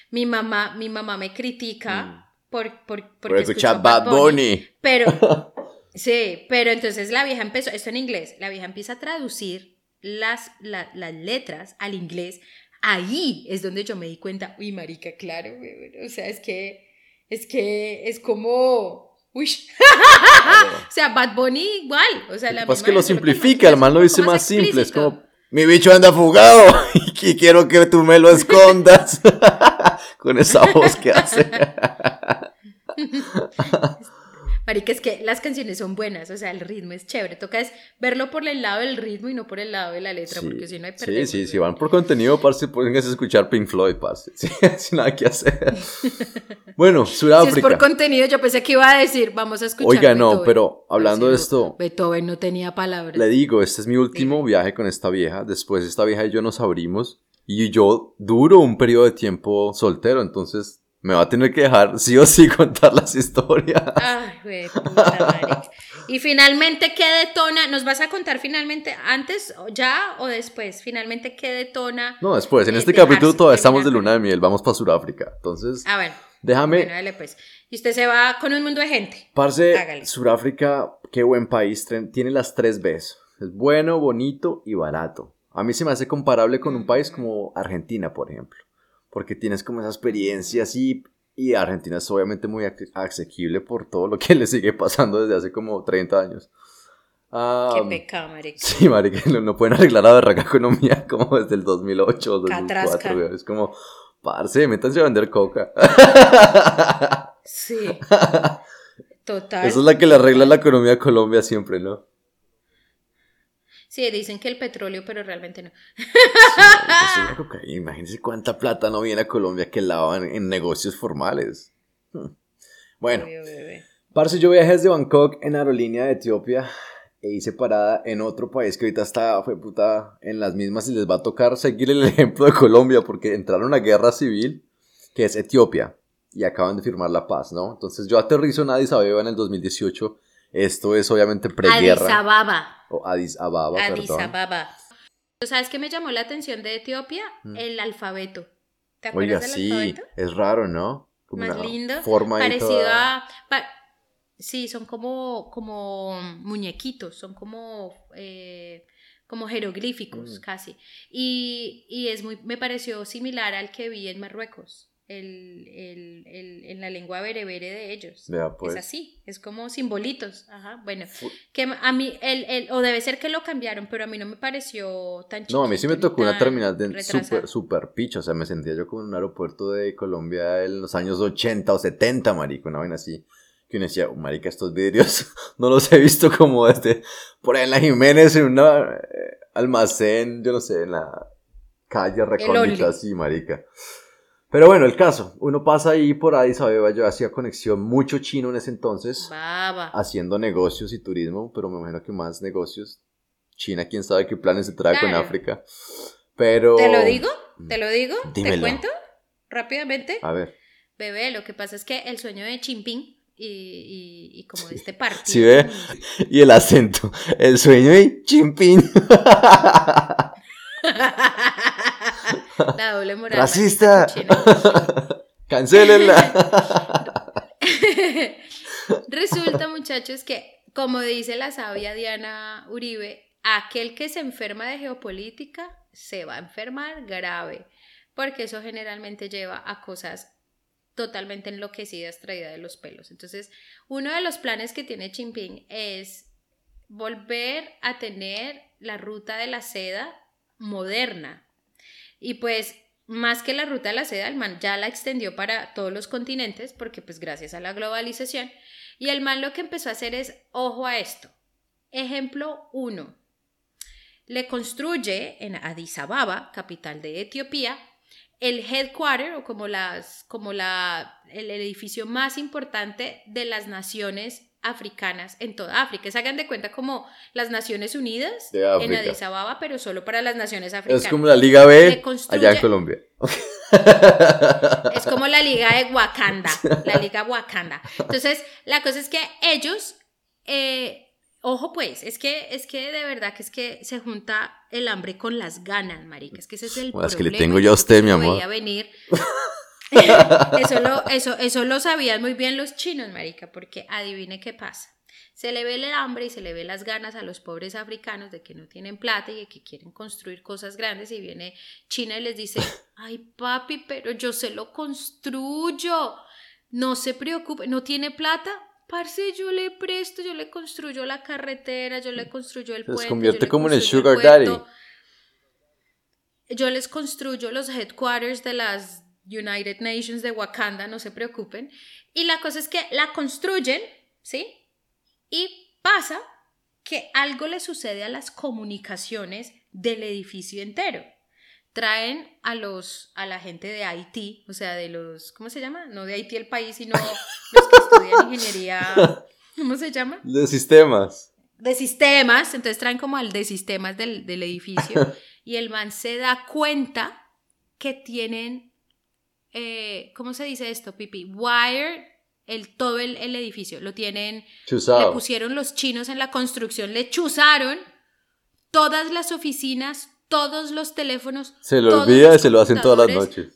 Mi mamá, mi mamá me critica Mm. por, por, Por escuchar Bad Bunny. pero, sí, pero entonces la vieja empezó, esto en inglés, la vieja empieza a traducir las, la- las letras al inglés. Ahí es donde yo me di cuenta, uy, marica, claro, o sea, es que, es que es como, uy, o sea, Bad Bunny igual, o sea, la que pasa es misma- que lo simplifica, el man lo dice más simple, es como, mi bicho anda fugado y quiero que tú me lo escondas. Con esa voz que hace. Marica, es que las canciones son buenas, o sea, el ritmo es chévere. Toca es verlo por el lado del ritmo y no por el lado de la letra, porque si no hay sí, perdemos. sí, güey. si van por contenido, parce, pueden escuchar Pink Floyd, parce. Sí, sin nada que hacer. Bueno, Si es Sudáfrica. por contenido, yo pensé que iba a decir, vamos a escuchar. Oiga, no, Beethoven. pero hablando de sí, esto, Beethoven no tenía palabras. le digo, este es mi último viaje con esta vieja. Después esta vieja y yo nos abrimos. Y yo duro un periodo de tiempo soltero, entonces me va a tener que dejar sí o sí contar las historias. Ay, güey, puta madre. Y finalmente, ¿qué detona? ¿Nos vas a contar finalmente antes, ya o después? Finalmente, ¿qué detona? No, después, en Eh, este capítulo todavía estamos de luna de miel, vamos para Sudáfrica. Entonces, Ah, bueno. déjame, Bueno, dale pues. Y usted se va con un mundo de gente. parce, hágale. Sudáfrica, qué buen país, tiene las tres Bs. Es bueno, bonito y barato. A mí se me hace comparable con un país como Argentina, por ejemplo. Porque tienes como esa experiencia así. Y Argentina es obviamente muy asequible por todo lo que le sigue pasando desde hace como 30 años. Ah, Qué pecado, marica. Sí, marica, no, no pueden arreglar la berraca economía como desde el 2008 o 2004, Catrasca. güey. Es como, parce, métanse a vender coca. Sí. Total. Esa es la que le arregla la economía a Colombia siempre, ¿no? Sí, dicen que el petróleo, pero realmente no. Eso es la cocaína. Imagínense cuánta plata no viene a Colombia que lavan en negocios formales. Hmm. Bueno, parce, yo viajé desde Bangkok en aerolínea de Etiopía e hice parada en otro país que ahorita está, fue puta, en las mismas y les va a tocar seguir el ejemplo de Colombia porque entraron a guerra civil, que es Etiopía, y acaban de firmar la paz, ¿no? Entonces yo aterrizo en Addis Abeba en el 2018. Esto es obviamente Addis preguerra. Ababa. O Addis Ababa, Addis perdón. Ababa. ¿Sabes qué me llamó la atención de Etiopía? Mm. El alfabeto. ¿Te acuerdas Oiga, del sí, alfabeto? es raro, ¿no? Como Más una lindo. Forma Parecido toda- a. pa- sí, son como, como muñequitos, son como. eh, como jeroglíficos Mm. casi. Y, y es muy, me pareció similar al que vi en Marruecos, el, el- el- en la lengua berebere de ellos. Vea, pues. Es así, es como simbolitos. Ajá, bueno. Fu- Que a mí, el, el- o debe ser que lo cambiaron, pero a mí no me pareció tan chiquito. No, a mí sí me tocó una terminal de retrasado. super, super picho. O sea, me sentía yo como en un aeropuerto de Colombia en los años 80 o 70, marico, una vaina así. Que uno decía, oh, marica, estos vidrios no los he visto como este, por ahí en la Jiménez, en un almacén, yo no sé, en la calle recóndita, así, marica. Pero bueno, el caso, uno pasa ahí por Addis Abeba, yo hacía conexión mucho chino en ese entonces, Baba. haciendo negocios y turismo, pero me imagino que más negocios. China, quién sabe qué planes se trae con Claro. África. Pero... ¿Te lo digo? ¿Te lo digo? ¿Te Dímelo. cuento? Rápidamente. A ver. Bebé, lo que pasa es que el sueño de Chimping y, y, y como de este partido. Sí, ve. Y el acento. El sueño de chimpín. La doble moral. Racista. China. Cancélenla. Resulta, muchachos, que, como dice la sabia Diana Uribe, aquel que se enferma de geopolítica se va a enfermar grave, porque eso generalmente lleva a cosas totalmente enloquecidas traídas de los pelos. Entonces, uno de los planes que tiene Jinping es volver a tener la ruta de la seda moderna. Y pues más que la ruta de la seda, el man ya la extendió para todos los continentes, porque pues gracias a la globalización. Y el man lo que empezó a hacer es, ojo a esto. Ejemplo 1. le construye en Addis Ababa, capital de Etiopía, el headquarter o como, las, como la, el edificio más importante de las naciones africanas en toda África. Se hagan de cuenta como las Naciones Unidas en. Addis Ababa, pero solo para las naciones africanas. Es como la Liga B allá en Colombia. Es como la liga de Wakanda, la liga Wakanda. Entonces, la cosa es que ellos, eh, ojo pues, es que, es que de verdad que es que se junta el hambre con las ganas, marica. Es que ese es el Bueno, es que problema. le tengo yo a usted, mi amor. veía venir. eso, lo, eso, eso lo sabían muy bien los chinos, marica, porque adivine qué pasa. Se le ve el hambre y se le ve las ganas a los pobres africanos de que no tienen plata y de que quieren construir cosas grandes y viene China y les dice, ay papi, pero yo se lo construyo, no se preocupe, no tiene plata, parce, yo le presto, yo le construyo la carretera, yo le construyo el Se puente. convierte yo le como en el sugar daddy. Yo les construyo los headquarters de las United Nations de Wakanda, no se preocupen. Y la cosa es que la construyen, ¿sí? Y pasa que algo le sucede a las comunicaciones del edificio entero. Traen a los a la gente de Haití, o sea, de los ¿cómo se llama? No de Haití el país, sino los que estudian ingeniería, ¿cómo se llama? De sistemas. de sistemas, entonces traen como al de sistemas del, del edificio y el man se da cuenta que tienen, eh, ¿cómo se dice esto, Pipi? Wire, el, todo el, el edificio, lo tienen, le Chuzado. pusieron los chinos en la construcción, le chuzaron todas las oficinas, todos los teléfonos. Se lo olvida y se lo hacen todas las noches.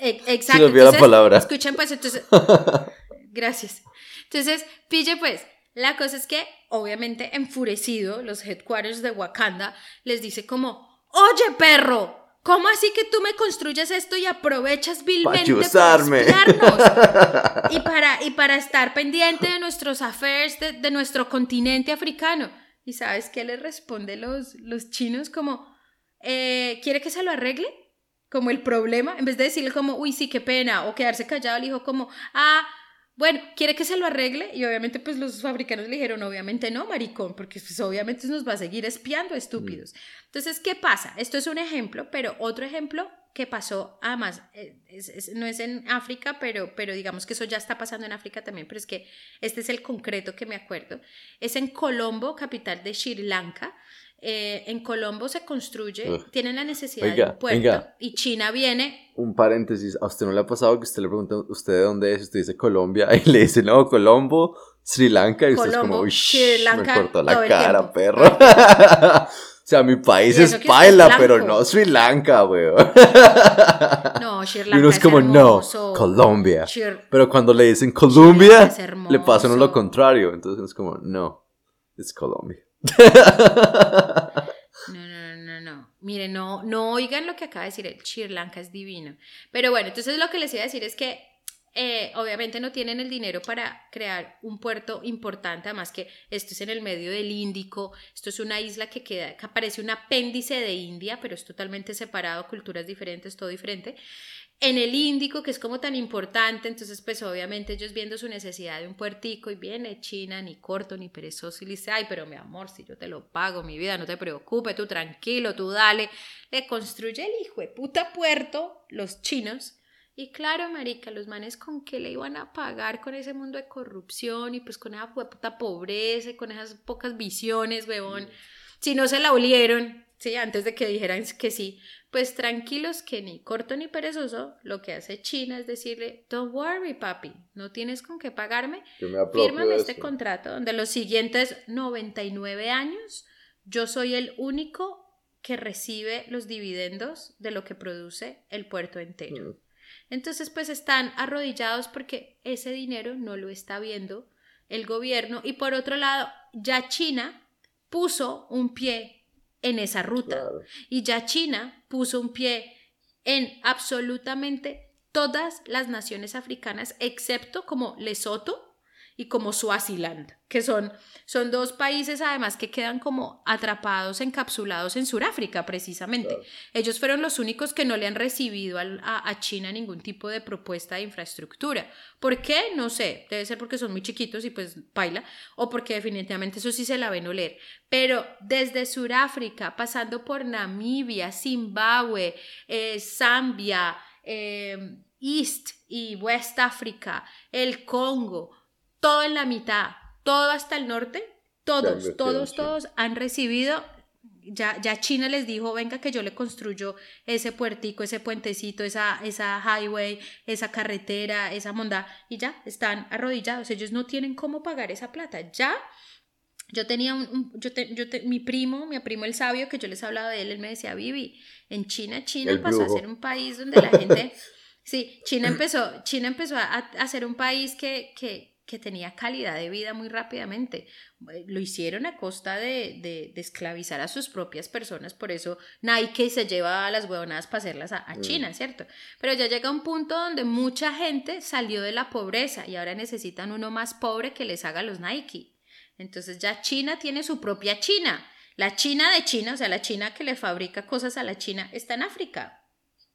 E- Exacto. Se le olvidó la palabra. Escuchen pues, entonces. Gracias. Entonces, pille pues, la cosa es que, obviamente, enfurecido, los headquarters de Wakanda les dice como, oye perro, ¿cómo así que tú me construyes esto y aprovechas vilmente chuzarme". para espiarnos? y para, y para estar pendiente de nuestros affairs de, de nuestro continente africano. ¿Y sabes qué le responde los, los chinos? Como, eh, ¿quiere que se lo arregle? Como el problema, en vez de decirle como, uy, sí, qué pena, o quedarse callado, le dijo como, ah, bueno, ¿quiere que se lo arregle? Y obviamente pues los fabricanos le dijeron, obviamente no, maricón, porque pues obviamente nos va a seguir espiando, estúpidos. Entonces, ¿qué pasa? Esto es un ejemplo, pero otro ejemplo que pasó, además, eh, es- es- no es en África, pero, pero digamos que eso ya está pasando en África también, pero es que este es el concreto que me acuerdo, es en Colombo, capital de Sri Lanka. Eh, en Colombo se construye, Ugh. tienen la necesidad de Oiga, un puerto venga. y China viene Un paréntesis, ¿a usted no le ha pasado que usted le pregunta, ¿usted de dónde es? Usted dice Colombia y le dice, no, Colombo, Sri Lanka. Y usted es como, Colombo, Sri Lanka, me cortó la cara, perro. o sea, mi país Y es paila, pero no Sri Lanka, weón. No, Sri Y Lanka uno es es como, hermoso. no, Colombia. Sri- Pero cuando le dicen Colombia, le pasa a uno lo contrario. Entonces es como, no, es Colombia. No, no, no, no, no. Mire, no, no oigan lo que acaba de decir él. Sri Lanka es divino. Pero bueno, entonces lo que les iba a decir es que eh, obviamente no tienen el dinero para crear un puerto importante, además que esto es en el medio del Índico, esto es una isla que queda, que parece un apéndice de India, pero es totalmente separado, culturas diferentes, todo diferente. En el Índico, que es como tan importante, entonces pues obviamente ellos viendo su necesidad de un puertico y viene China, ni corto, ni perezoso, y le dice, ay, pero mi amor, si yo te lo pago, mi vida, no te preocupes, tú tranquilo, tú dale. Le construye el hijo de puta puerto, los chinos, y claro, marica, los manes con qué le iban a pagar con ese mundo de corrupción y pues con esa puta pobreza y con esas pocas visiones, huevón. Si no se la olieron, sí, antes de que dijeran que sí, pues tranquilos que ni corto ni perezoso, lo que hace China es decirle, don't worry, papi, no tienes con qué pagarme, fírmame este eso. contrato donde los siguientes 99 años yo soy el único que recibe los dividendos de lo que produce el puerto entero. Mm. Entonces, pues están arrodillados porque ese dinero no lo está viendo el gobierno y por otro lado, ya China puso un pie en esa ruta Claro. y ya China puso un pie en absolutamente todas las naciones africanas excepto como Lesoto y como Swaziland, que son, son dos países además que quedan como atrapados, encapsulados en Sudáfrica precisamente. Ellos fueron los únicos que no le han recibido a China ningún tipo de propuesta de infraestructura. ¿Por qué? No sé, debe ser porque son muy chiquitos y pues baila, o porque definitivamente eso sí se la ven oler. Pero desde Sudáfrica, pasando por Namibia, Zimbabue, eh, Zambia, eh, East y West África, el Congo, todo en la mitad, todo hasta el norte, todos, todos, todos han recibido. Ya, ya China les dijo, venga que yo le construyo ese puertico, ese puentecito, esa, esa highway, esa carretera, esa monda, y ya están arrodillados. Ellos no tienen cómo pagar esa plata. Ya yo tenía un, un- yo te- yo te- mi primo, mi primo el sabio, que yo les hablaba de él, él me decía, Vivi, en China, China El pasó a ser un país donde la gente, sí, China empezó, China empezó a, a ser un país que, que, que tenía calidad de vida muy rápidamente. Eh, Lo hicieron a costa de, de, de esclavizar a sus propias personas, por eso Nike se lleva a las huevonadas para hacerlas a, a Mm. China, ¿cierto? Pero ya llega un punto donde mucha gente salió de la pobreza y ahora necesitan uno más pobre que les haga los Nike. Entonces ya China tiene su propia China. La China de China, o sea, la China que le fabrica cosas a la China, está en África.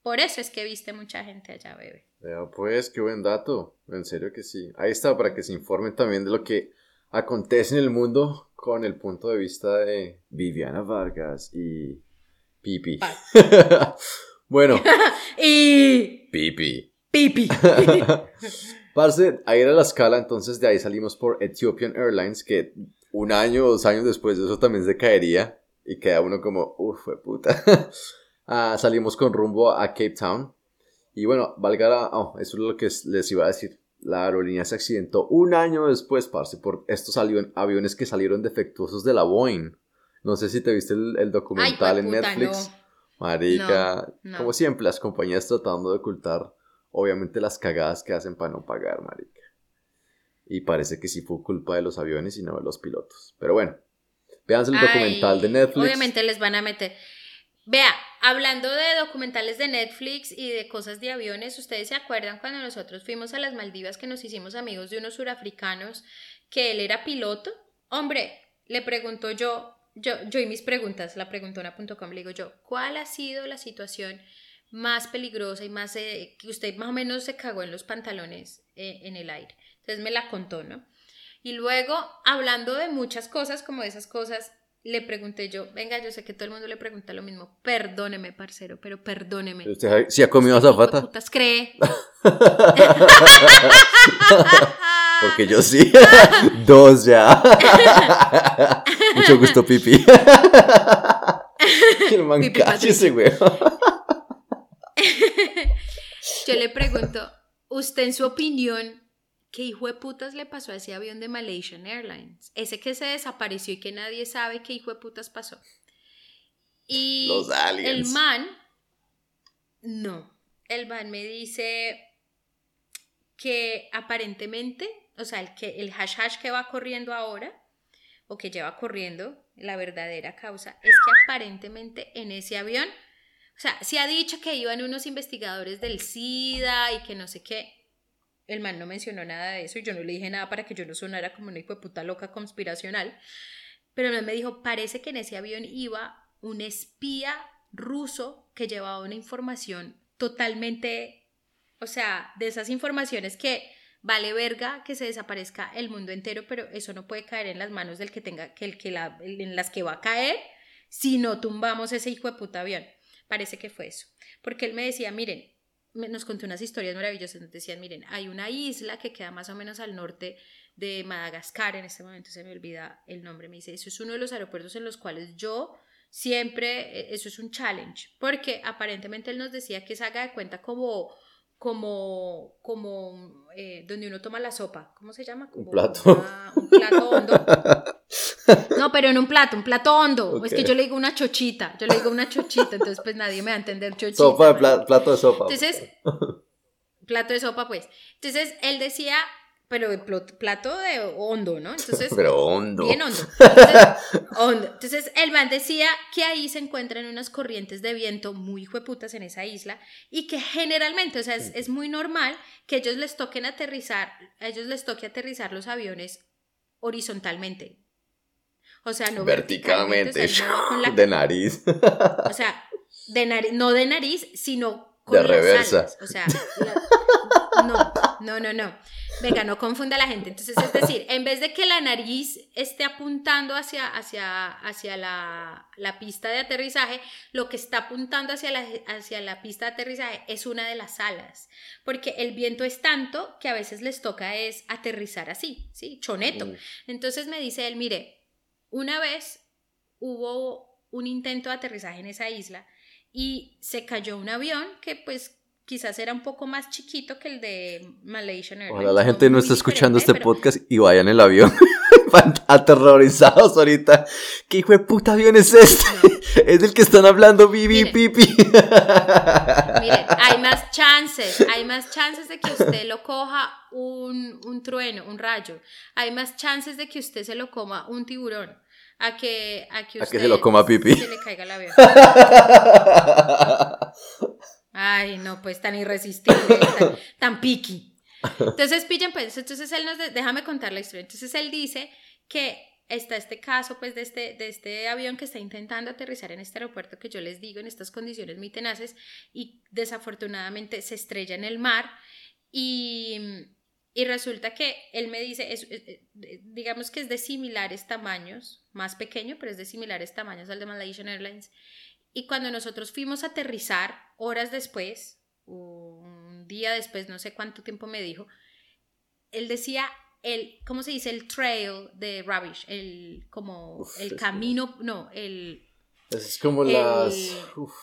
Por eso es que viste mucha gente allá, bebé. Pues, qué buen dato. En serio que sí. Ahí está, para que se informen también de lo que acontece en el mundo con el punto de vista de Viviana Vargas y Pipi. bueno, Y Pipi. pipi. Parce, ahí era la escala, entonces de ahí salimos por Ethiopian Airlines, que un año o dos años después de eso también se caería y queda uno como, uff, fue puta. Ah, salimos con rumbo a Cape Town y bueno, valga la, oh, eso es lo que les iba a decir. La aerolínea se accidentó un año después, parce, por estos avion- aviones que salieron defectuosos de la Boeing. No sé si te viste el, el documental en jueputa, Netflix. no. Marica, No, no. como siempre, las compañías tratando de ocultar, obviamente, las cagadas que hacen para no pagar, marica. Y parece que sí fue culpa de los aviones y no de los pilotos. Pero bueno, véanse el Ay, documental de Netflix. Obviamente les van a meter. Vea, hablando de documentales de Netflix y de cosas de aviones, ¿ustedes se acuerdan cuando nosotros fuimos a las Maldivas que nos hicimos amigos de unos surafricanos que él era piloto? Hombre, le pregunto yo, yo, yo y mis preguntas, la preguntona.com, le digo yo, ¿cuál ha sido la situación más peligrosa y más eh, que usted más o menos se cagó en los pantalones eh, en el aire? Entonces me la contó, ¿no? Y luego, hablando de muchas cosas, como de esas cosas, le pregunté yo, venga, yo sé que todo el mundo le pregunta lo mismo, perdóneme, parcero, pero perdóneme. ¿Usted sí ha comido ¿Usted qué hijo de azafata? putas cree? Porque yo sí. Dos ya. Mucho gusto, Pipi. el man Pipi cállese, güey. Yo le pregunto, usted en su opinión, ¿qué hijo de putas le pasó a ese avión de Malaysian Airlines? Ese que se desapareció y que nadie sabe qué hijo de putas pasó. Y Los aliens. el man, no, el man me dice que aparentemente, o sea, el, que, el hash hash que va corriendo ahora, o que lleva corriendo, la verdadera causa, es que aparentemente en ese avión, o sea, se ha dicho que iban unos investigadores del SIDA y que no sé qué. El man no mencionó nada de eso y yo no le dije nada para que yo no sonara como una hijo puta loca conspiracional. Pero el me dijo, parece que en ese avión iba un espía ruso que llevaba una información totalmente, o sea, de esas informaciones que vale verga que se desaparezca el mundo entero, pero eso no puede caer en las manos del que tenga, que el que la, en las que va a caer si no tumbamos ese hijo de puta avión. Parece que fue eso. Porque él me decía, miren, nos contó unas historias maravillosas. Nos decían, miren, hay una isla que queda más o menos al norte de Madagascar. En este momento se me olvida el nombre. Me dice, eso es uno de los aeropuertos en los cuales yo siempre, eh, eso es un challenge. Porque aparentemente él nos decía que se haga de cuenta como, como, como eh, donde uno toma la sopa. ¿Cómo se llama? Como plato. una- un plato hondo. No, pero en un plato, un plato hondo. Es que yo le digo una chochita, yo le digo una chochita, entonces pues nadie me va a entender chochita. Sopa de pla- plato de sopa. Entonces, plato de sopa, pues. Entonces, él decía pero plato de hondo, ¿no? Entonces, Pero hondo. Bien hondo. Entonces, hondo. Entonces, el man decía que ahí se encuentran unas corrientes de viento muy hijueputas en esa isla y que generalmente, o sea, es, es muy normal que ellos les toquen aterrizar, a ellos les toque aterrizar los aviones horizontalmente. O sea, no Verticalmente. verticalmente, o sea, no con la- De nariz. o sea, de nariz, no de nariz, sino con De las reversa. alas. O sea, la- no, no, no, no. Venga, no confunda a la gente. Entonces, es decir, en vez de que la nariz esté apuntando hacia, hacia, hacia la, la pista de aterrizaje, lo que está apuntando hacia la, hacia la pista de aterrizaje es una de las alas. Porque el viento es tanto que a veces les toca es aterrizar así, ¿sí? Choneto. Entonces me dice él, mire, una vez hubo un intento de aterrizaje en esa isla y se cayó un avión que pues quizás era un poco más chiquito que el de Malaysian Airlines. Ojalá la gente no esté escuchando este pero- podcast y vayan en el avión. Aterrorizados ahorita. ¿Qué hijo de puta avión es este? Es del que están hablando Bibi. Pipi. Miren, hay más chances, hay más chances de que usted lo coja un, un trueno, un rayo. Hay más chances de que usted se lo coma un tiburón. A que, a que, A que usted se lo coma Pipi. Se le caiga el avión. Ay, no, pues tan irresistible, tan, tan piqui. Entonces, pillen, pues, entonces él nos, de- déjame contar la historia. Entonces él dice que está este caso, pues, de este, de este avión que está intentando aterrizar en este aeropuerto que yo les digo, en estas condiciones muy tenaces, y desafortunadamente se estrella en el mar. Y, y resulta que él me dice, es- es- digamos que es de similares tamaños, más pequeño, pero es de similares tamaños al de Malaysian Airlines. Y cuando nosotros fuimos a aterrizar, horas después, un día después, no sé cuánto tiempo me dijo, él decía el, ¿cómo se dice? El trail de rubbish, el, como, Uf, el camino, no, el, Es como El- las. uf,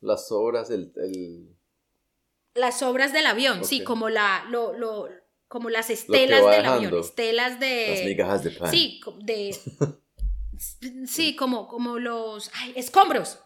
las obras, el. el- las obras del avión, sí, como la, lo, lo, como las estelas del dejando. avión, estelas de... las migajas de pan. Sí, de... sí, como, como los ay, escombros.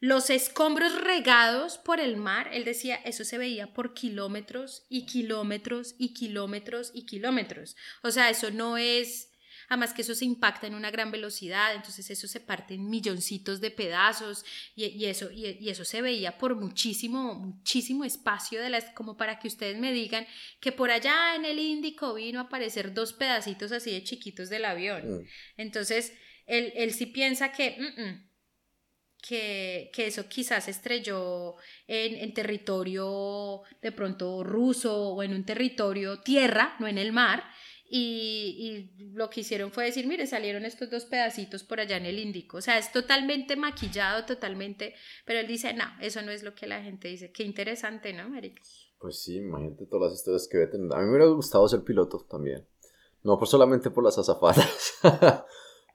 Los escombros regados por el mar, él decía, eso se veía por kilómetros y kilómetros y kilómetros y kilómetros. O sea, eso no es, además que eso se impacta en una gran velocidad, entonces eso se parte en milloncitos de pedazos y, y eso, y, y eso se veía por muchísimo, muchísimo espacio de las, como para que ustedes me digan que por allá en el Índico vino a aparecer dos pedacitos así de chiquitos del avión. Mm. Entonces, él, él sí piensa que, mm, mm, que, que eso quizás estrelló en, en territorio de pronto ruso o en un territorio tierra, no en el mar. Y, y lo que hicieron fue decir, mire, salieron estos dos pedacitos por allá en el Índico. O sea, es totalmente maquillado, totalmente. Pero él dice, no, eso no es lo que la gente dice. Qué interesante, ¿no, Marica? Pues sí, imagínate todas las historias que voy a tener. A mí me hubiera gustado ser piloto también. No por solamente por las azafatas.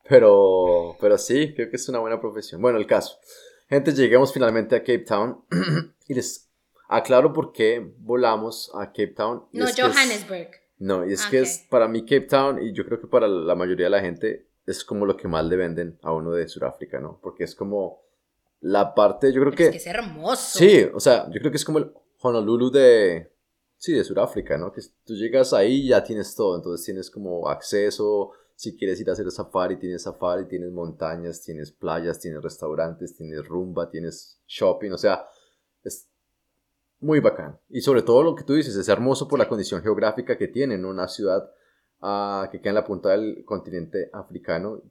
pero, pero sí, creo que es una buena profesión. Bueno, el caso. Gente, llegamos finalmente a Cape Town. y les aclaro por qué volamos a Cape Town. No, Johannesburg. No, y es que es para mí Cape Town, y yo creo que para la mayoría de la gente, es como lo que más le venden a uno de Sudáfrica, ¿no? Porque es como la parte, yo creo Pero que... es que es hermoso. Sí, o sea, yo creo que es como el Honolulu de... Sí, de Sudáfrica, ¿no? Que tú llegas ahí y ya tienes todo, entonces tienes como acceso, si quieres ir a hacer safari, tienes safari, tienes montañas, tienes playas, tienes restaurantes, tienes rumba, tienes shopping, o sea, es muy bacán. Y sobre todo lo que tú dices, es hermoso por la condición geográfica que tiene, ¿no? Una ciudad ah, que queda en la punta del continente africano,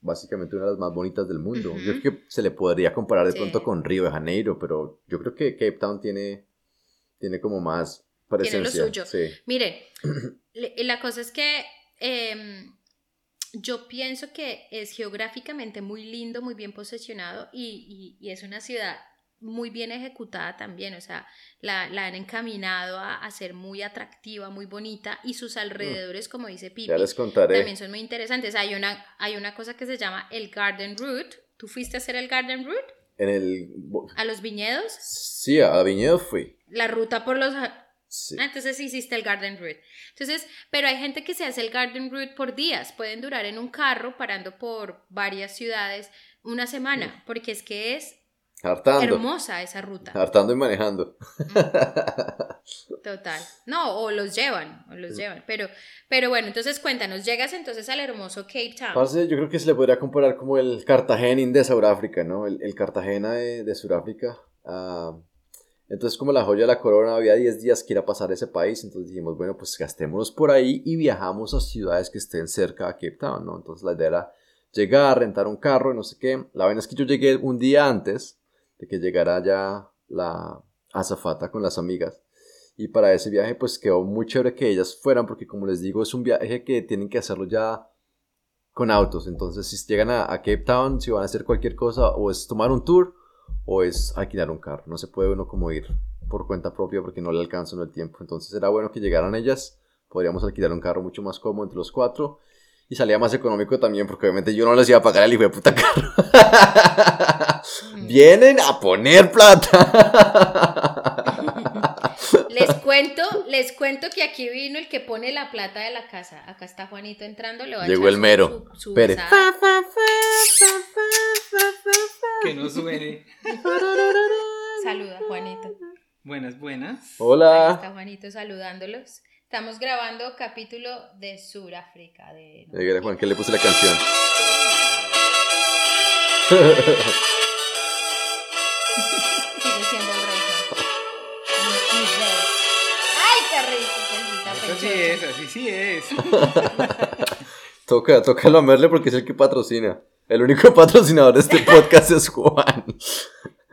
básicamente una de las más bonitas del mundo. Yo creo que se le podría comparar de Sí. pronto con Río de Janeiro, pero yo creo que Cape Town tiene, tiene como más Tiene lo presencia. suyo. Sí. Mire, la cosa es que em, yo pienso que es geográficamente muy lindo, muy bien posicionado y, y- y es una ciudad muy bien ejecutada también, o sea, la, la han encaminado a, a ser muy atractiva, muy bonita y sus alrededores, como dice Pipi, Mm. Ya les contaré. también son muy interesantes. Hay una, hay una cosa que se llama el Garden Route. ¿Tú fuiste a hacer el Garden Route? En el... ¿A los viñedos? Sí, a Viñedo fui. La ruta por los... Sí. Ah, entonces hiciste el Garden Route. Entonces, pero hay gente que se hace el Garden Route por días. Pueden durar en un carro parando por varias ciudades una semana, porque es que es Hartando. hermosa esa ruta. Hartando y manejando. Total. No, o los llevan, o los llevan. Pero, pero bueno, entonces cuéntanos, llegas entonces al hermoso Cape Town. Parce, yo creo que se le podría comparar como el Cartagena de Sudáfrica, ¿no? El, el Cartagena de, de Sudáfrica. ah, entonces, como la joya de la corona, había 10 días que ir a pasar ese país. Entonces dijimos, bueno, pues gastémonos por ahí y viajamos a ciudades que estén cerca a Cape Town, ¿no? Entonces la idea era llegar, rentar un carro y no sé qué. La vaina es que yo llegué un día antes de que llegara ya la azafata con las amigas. Y para ese viaje pues quedó muy chévere que ellas fueran porque como les digo es un viaje que tienen que hacerlo ya con autos. Entonces si llegan a, Cape Town, si van a hacer cualquier cosa o es tomar un tour o es alquilar un carro. No se puede uno como ir por cuenta propia porque no le alcanza uno el tiempo. Entonces era bueno que llegaran ellas. Podríamos alquilar un carro mucho más cómodo entre los cuatro. Y salía más económico también porque obviamente yo no les iba a pagar el hijo de puta carro. Vienen a poner plata. Les cuento, les cuento que aquí vino el que pone la plata de la casa. Acá está Juanito entrando, le va a Llegó echar el mero. su- su Pere. besada. Que no suene. Saluda, Juanito. Buenas, buenas. Ahí Hola. está Juanito saludándolos. Estamos grabando capítulo de Suráfrica. De... Juan que le puse la canción. Cosita es, así sí es. Toca, toca lamerle porque es el que patrocina. El único patrocinador de este podcast es Juan.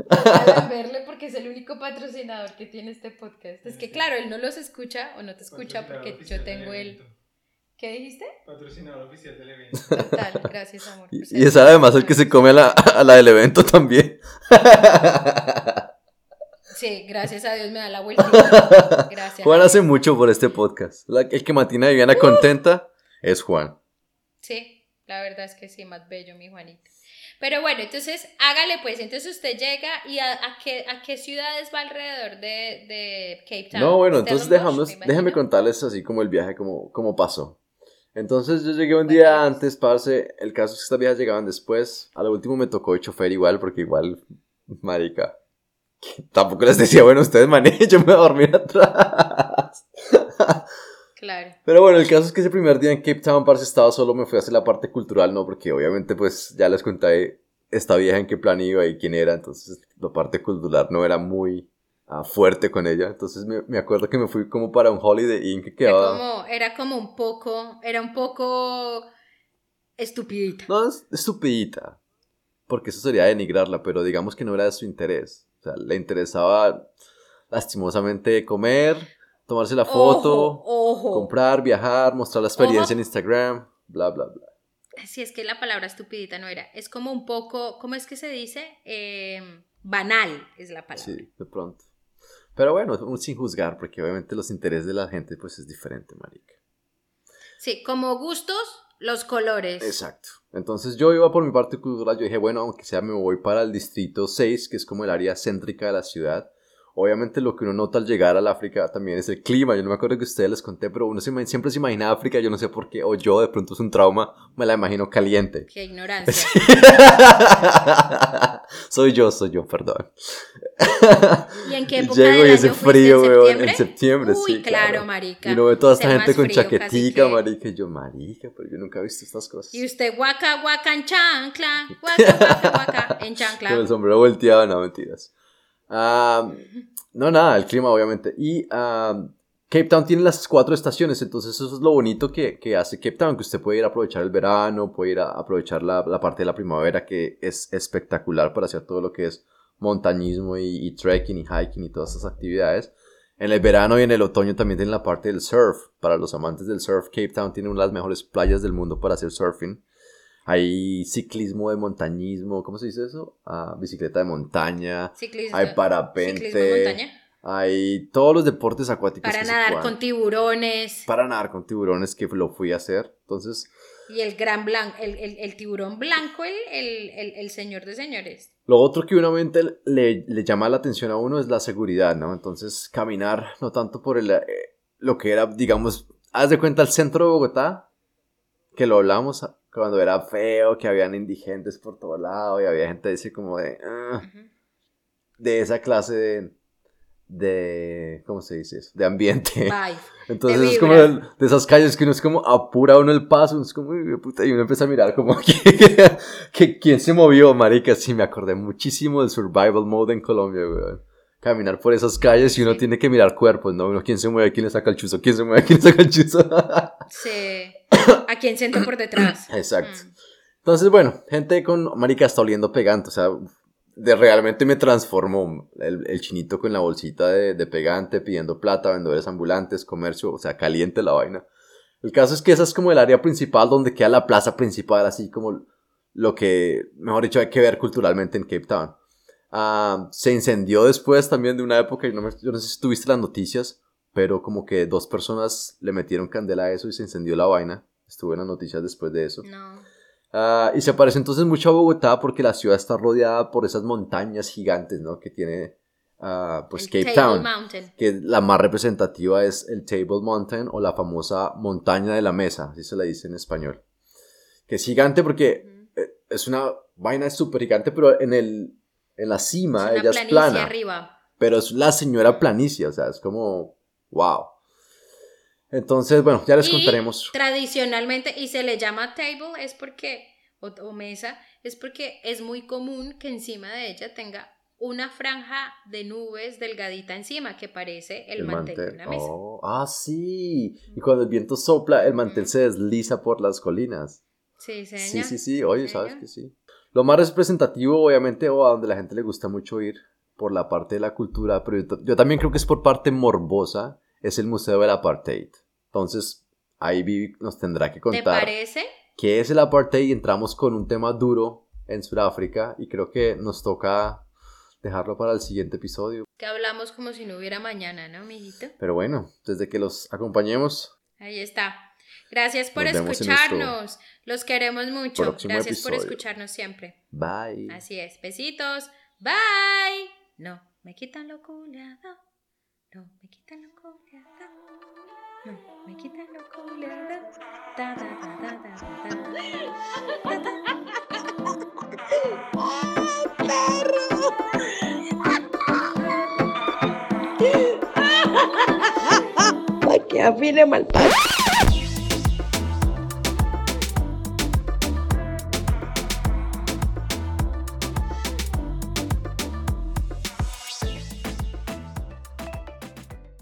A verle porque es el único patrocinador que tiene este podcast. Es que claro, él no los escucha o no te escucha porque yo tengo el... ¿Qué dijiste? Patrocinador oficial del evento. Total, gracias amor. Y, y es además el que se come a la, a la del evento también. Sí, gracias a Dios me da la vuelta. Gracias. Juan hace mucho por este podcast. La- el que mantiene a Viviana contenta es Juan. Sí, la verdad es que sí, más bello mi Juanito. Pero bueno, entonces hágale pues, entonces usted llega y a, a qué, a qué ciudades va alrededor de, de Cape Town. No, bueno, entonces dejamos, déjame contarles así como el viaje, como, como pasó. Entonces yo llegué un día Cuéntanos. antes, parce. El caso es que estas viejas llegaban después. A lo último me tocó el chofer igual, porque igual, marica. Tampoco les decía, bueno, ustedes manejen, yo me voy a dormir atrás. Claro. Pero bueno, el caso es que ese primer día en Cape Town, parce, estaba solo, me fui a hacer la parte cultural, ¿no? Porque obviamente, pues, ya les conté esta vieja en qué plan iba y quién era, entonces la parte cultural no era muy ah, fuerte con ella. Entonces me, me acuerdo que me fui como para un Holiday Inn que Era quedaba... como, era como un poco, era un poco estupidita. No, es estupidita, porque eso sería denigrarla, pero digamos que no era de su interés. O sea, le interesaba lastimosamente comer, tomarse la foto, Ojo, ojo. comprar, viajar, mostrar la experiencia Ojo. en Instagram, bla, bla, bla. Si es que la palabra estupidita no era, es como un poco, ¿cómo es que se dice? Eh, banal es la palabra. Sí, de pronto. Pero bueno, sin juzgar, porque obviamente los intereses de la gente pues es diferente, marica. Sí, como gustos, los colores. Exacto. Entonces yo iba por mi parte cultural, yo dije, bueno, aunque sea me voy para el distrito 6, que es como el área céntrica de la ciudad. Obviamente lo que uno nota al llegar al África también es el clima. Yo no me acuerdo que ustedes les conté, pero uno se siempre se imagina África, yo no sé por qué, o yo de pronto es un trauma, me la imagino caliente. Qué ignorancia. soy yo, soy yo, perdón. ¿Y en qué época Llego del y ese año frío, ¿En weón, en septiembre, Uy, sí, claro, claro. marica. Y uno ve toda esta gente con frío, chaquetica, que- marica, y yo, marica, pero yo nunca he visto estas cosas. Y usted guaca, guaca en chancla, guaca, guaca, guaca en chancla. Con el sombrero volteado, no, mentiras. Ah, no, nada, el clima, obviamente. Y ah, Cape Town tiene las cuatro estaciones, entonces eso es lo bonito que, que hace Cape Town, que usted puede ir a aprovechar el verano, puede ir a aprovechar la, la parte de la primavera, que es espectacular para hacer todo lo que es montañismo y, y trekking y hiking y todas esas actividades. En el verano y en el otoño también tienen la parte del surf. Para los amantes del surf, Cape Town tiene una de las mejores playas del mundo para hacer surfing. Hay ciclismo de montañismo, ¿cómo se dice eso? Ah, bicicleta de montaña, Ciclismo, hay parapente, ciclismo montaña. hay todos los deportes acuáticos Para que nadar con tiburones. Para nadar con tiburones que lo fui a hacer. Entonces, Y el gran blanco, el, el, el tiburón blanco, el, el, el, el señor de señores. Lo otro que obviamente le, le llama la atención a uno es la seguridad, ¿no? Entonces, caminar no tanto por el, eh, lo que era, digamos, haz de cuenta el centro de Bogotá, que lo hablamos cuando era feo, que habían indigentes por todo lado y había gente así como de... "Ah". De esa clase de, de ¿cómo se dice eso? De ambiente. Bye. Entonces es como de esas calles que uno es como apura uno el paso, uno es como, puta, y uno empieza a mirar como que, que quién se movió, marica. Sí, me acordé muchísimo del survival mode en Colombia, weón. Caminar por esas calles y uno Sí. tiene que mirar cuerpos, ¿no? Uno, quién se mueve, quién le saca el chuzo, quién se mueve, quién le saca el chuzo. Sí. ¿A quién siento por detrás? Exacto. Mm. Entonces, bueno, gente con marica está oliendo pegante, o sea, de realmente me transformó el, el chinito con la bolsita de, de pegante, pidiendo plata, vendedores ambulantes, comercio, o sea, caliente la vaina. El caso es que esa es como el área principal donde queda la plaza principal, así como lo que, mejor dicho, hay que ver culturalmente en Cape Town. Ah, se incendió después también de una época, y no me- yo no sé si tuviste las noticias, pero como que dos personas le metieron candela a eso y se incendió la vaina. Estuve en las noticias después de eso. No. Ah, y se parece entonces mucho a Bogotá porque la ciudad está rodeada por esas montañas gigantes, ¿no? Que tiene, ah, pues, El Cape Table Town. Mountain. Que la más representativa es el Table Mountain o la famosa montaña de la mesa, así se le dice en español. Que es gigante porque eh, es una vaina súper gigante, pero en, el, en la cima ella es plana. arriba. Pero es la señora planicie, o sea, es como, wow. Entonces, bueno, ya les Y contaremos. Tradicionalmente, y se le llama table, es porque, o, o mesa, es porque es muy común que encima de ella tenga una franja de nubes delgadita encima que parece el, mantel de una mesa. Oh, ah, sí. Y cuando el viento sopla, el mantel se desliza por las colinas. Sí, Sí, señor. sí, sí. Oye, sabes que sí. Lo más representativo, obviamente, o a donde la gente le gusta mucho ir por la parte de la cultura, pero yo, yo también creo que es por parte morbosa, es el Museo del Apartheid. Entonces, ahí Vivi nos tendrá que ¿Te contar parece? qué es el Apartheid y entramos con un tema duro en Sudáfrica y creo que nos toca dejarlo para el siguiente episodio. Que hablamos como si no hubiera mañana, ¿no, mijito? Pero bueno, desde que los acompañemos, Ahí está. Gracias por Nos escucharnos. Los queremos mucho. próximo Gracias por escucharnos siempre. bye. Así es. Besitos. Bye. No, me quitan lo culiado. No, me quitan lo culiado. No, me quitan lo culiado. Da, da, da, da, da, da, da. Da, da. Para que afine mal.